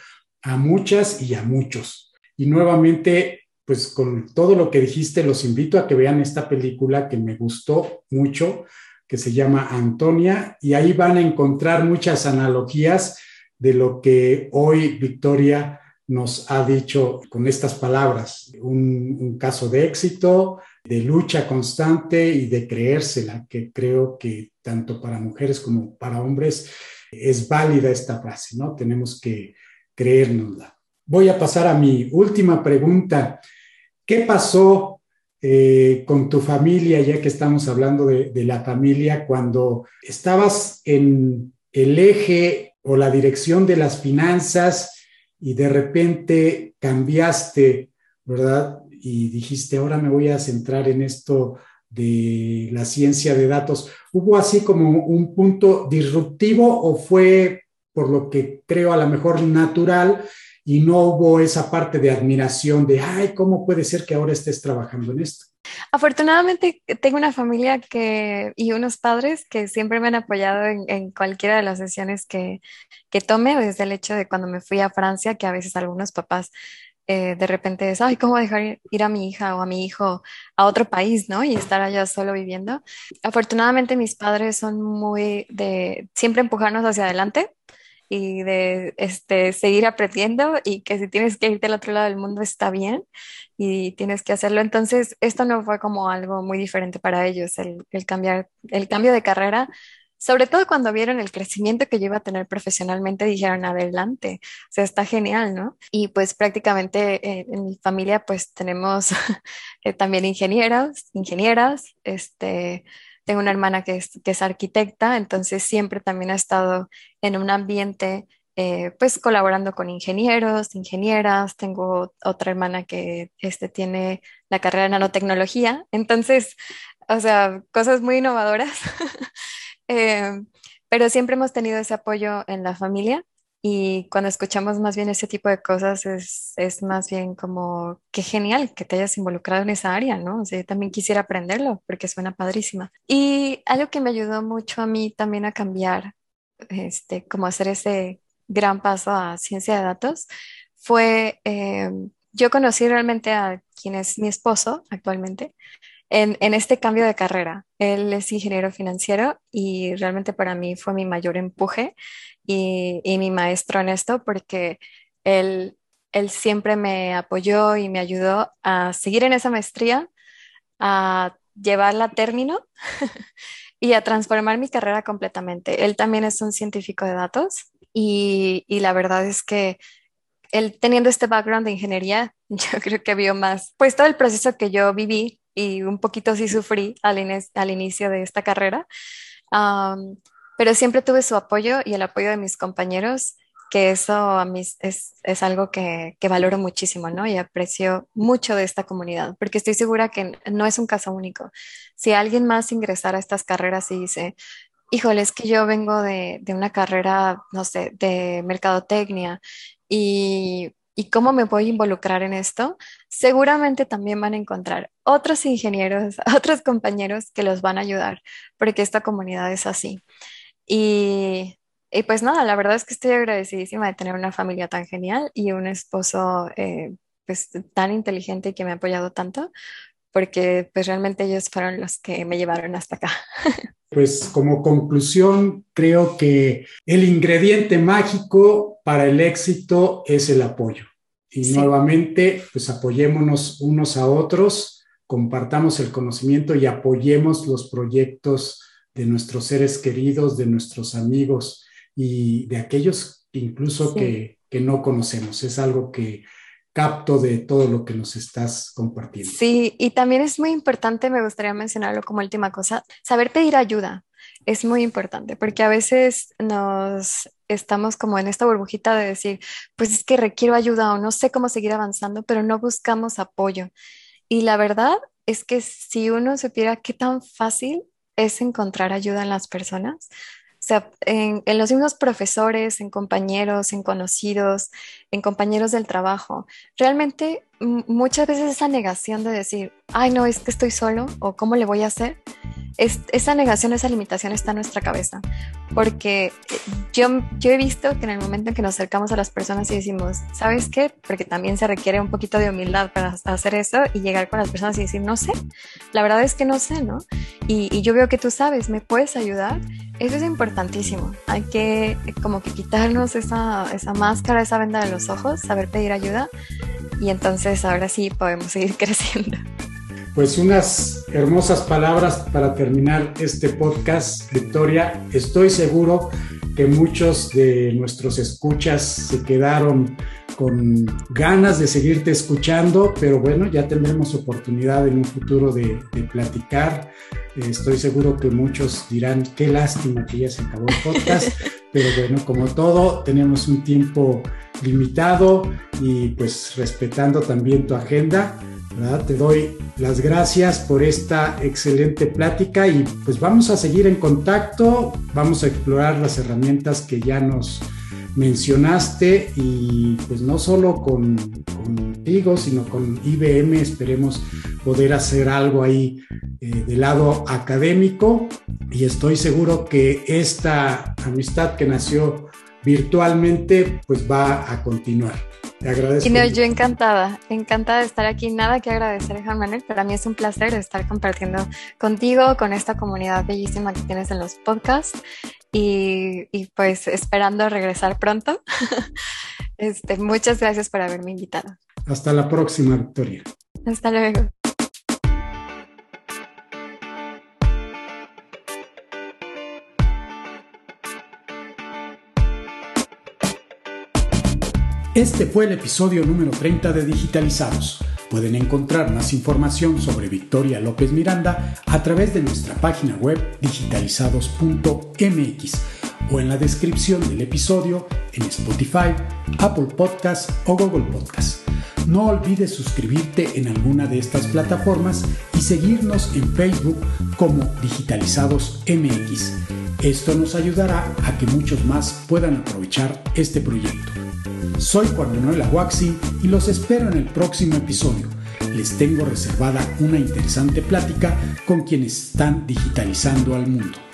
a muchas y a muchos. Y nuevamente pues con todo lo que dijiste, los invito a que vean esta película que me gustó mucho, que se llama Antonia, y ahí van a encontrar muchas analogías de lo que hoy Victoria nos ha dicho con estas palabras, un, caso de éxito, de lucha constante y de creérsela, que creo que tanto para mujeres como para hombres es válida esta frase, ¿no? Tenemos que creérnosla. Voy a pasar a mi última pregunta. ¿Qué pasó eh, con tu familia, ya que estamos hablando de, de, la familia, cuando estabas en el eje o la dirección de las finanzas y de repente cambiaste, ¿verdad? Y dijiste, ahora me voy a centrar en esto de la ciencia de datos. ¿Hubo así como un punto disruptivo o fue, por lo que creo, a lo mejor natural y no hubo esa parte de admiración de, ay, ¿cómo puede ser que ahora estés trabajando en esto? Afortunadamente tengo una familia que, y unos padres que siempre me han apoyado en, cualquiera de las sesiones que, que, tome, desde el hecho de cuando me fui a Francia, que a veces algunos papás eh, de repente es, ay, ¿cómo dejar ir a mi hija o a mi hijo a otro país, ¿no? Y estar allá solo viviendo. Afortunadamente mis padres son muy de siempre empujarnos hacia adelante y de este, seguir aprendiendo y que si tienes que irte al otro lado del mundo está bien y tienes que hacerlo. Entonces, esto no fue como algo muy diferente para ellos, el, el cambiar, el cambio de carrera. Sobre todo cuando vieron el crecimiento que yo iba a tener profesionalmente, dijeron adelante, o sea, está genial, ¿no? Y pues prácticamente eh, en mi familia pues tenemos eh, también ingenieros, ingenieras, este, tengo una hermana que es, que es arquitecta, entonces siempre también ha estado en un ambiente eh, pues colaborando con ingenieros, ingenieras. Tengo otra hermana que este, tiene la carrera de nanotecnología. Entonces, o sea, cosas muy innovadoras. Eh, pero siempre hemos tenido ese apoyo en la familia y cuando escuchamos más bien ese tipo de cosas es, es más bien como, qué genial que te hayas involucrado en esa área, ¿no? O sea, yo también quisiera aprenderlo porque suena padrísima. Y algo que me ayudó mucho a mí también a cambiar, este, como hacer ese gran paso a ciencia de datos, fue, eh, yo conocí realmente a quien es mi esposo actualmente en, este cambio de carrera. Él es ingeniero financiero y realmente para mí fue mi mayor empuje y, mi maestro en esto porque él, él siempre me apoyó y me ayudó a seguir en esa maestría, a llevarla a término y a transformar mi carrera completamente. Él también es un científico de datos y, y la verdad es que él teniendo este background de ingeniería, yo creo que vio más, pues todo el proceso que yo viví y un poquito sí sufrí al, al inicio de esta carrera, pero siempre tuve su apoyo y el apoyo de mis compañeros, que eso a mí es, es algo que, que, valoro muchísimo, ¿no? Y aprecio mucho de esta comunidad, porque estoy segura que no es un caso único. Si alguien más ingresara a estas carreras y dice, híjole, es que yo vengo de, de una carrera, no sé, de mercadotecnia y y cómo me voy a involucrar en esto, seguramente también van a encontrar otros ingenieros, otros compañeros que los van a ayudar, porque esta comunidad es así. Y, pues nada, la verdad es que estoy agradecidísima de tener una familia tan genial y un esposo eh, pues, tan inteligente y que me ha apoyado tanto, porque pues realmente ellos fueron los que me llevaron hasta acá. Pues como conclusión, creo que el ingrediente mágico para el éxito es el apoyo. Y nuevamente, pues apoyémonos unos a otros, compartamos el conocimiento y apoyemos los proyectos de nuestros seres queridos, de nuestros amigos y de aquellos incluso que, que no conocemos. Es algo que capto de todo lo que nos estás compartiendo. Sí, y también es muy importante, me gustaría mencionarlo como última cosa, saber pedir ayuda. Es muy importante porque a veces nos estamos como en esta burbujita de decir, pues es que requiero ayuda o no sé cómo seguir avanzando, pero no buscamos apoyo. Y la verdad es que si uno supiera qué tan fácil es encontrar ayuda en las personas, sea, en, los mismos profesores, en compañeros, en conocidos, en compañeros del trabajo. Realmente muchas veces esa negación de decir, ay, no, es que estoy solo o cómo le voy a hacer, es, esa negación, esa limitación está en nuestra cabeza. Porque eh, yo, yo he visto que en el momento en que nos acercamos a las personas y decimos, ¿sabes qué? Porque también se requiere un poquito de humildad para hacer eso y llegar con las personas y decir, no sé, la verdad es que no sé, ¿no? Y, y yo veo que tú sabes, ¿me puedes ayudar? Eso es importantísimo. Hay que como que quitarnos esa, esa máscara, esa venda de los ojos, saber pedir ayuda y entonces ahora sí podemos seguir creciendo. Pues unas hermosas palabras para terminar este podcast, Victoria. Estoy seguro que muchos de nuestros escuchas se quedaron con ganas de seguirte escuchando, pero bueno, ya tendremos oportunidad en un futuro de, de platicar. Estoy seguro que muchos dirán, qué lástima que ya se acabó el podcast, pero bueno, como todo, tenemos un tiempo limitado y pues respetando también tu agenda te doy las gracias por esta excelente plática y pues vamos a seguir en contacto, vamos a explorar las herramientas que ya nos mencionaste y pues no solo con, contigo, sino con IBM esperemos poder hacer algo ahí eh, del lado académico y estoy seguro que esta amistad que nació virtualmente pues va a continuar. Te agradezco. Y no, yo encantada, encantada de estar aquí. Nada que agradecer, Juan Manuel. Para mí es un placer estar compartiendo contigo, con esta comunidad bellísima que tienes en los podcasts y, y pues esperando regresar pronto. este, muchas gracias por haberme invitado. Hasta la próxima, Victoria. Hasta luego. Este fue el episodio número 30 de Digitalizados. Pueden encontrar más información sobre Victoria López Miranda a través de nuestra página web digitalizados.mx o en la descripción del episodio en Spotify, Apple Podcasts o Google Podcasts. No olvides suscribirte en alguna de estas plataformas y seguirnos en Facebook como Digitalizados MX. Esto nos ayudará a que muchos más puedan aprovechar este proyecto. Soy Juan Manuel Aguaxi y los espero en el próximo episodio. Les tengo reservada una interesante plática con quienes están digitalizando al mundo.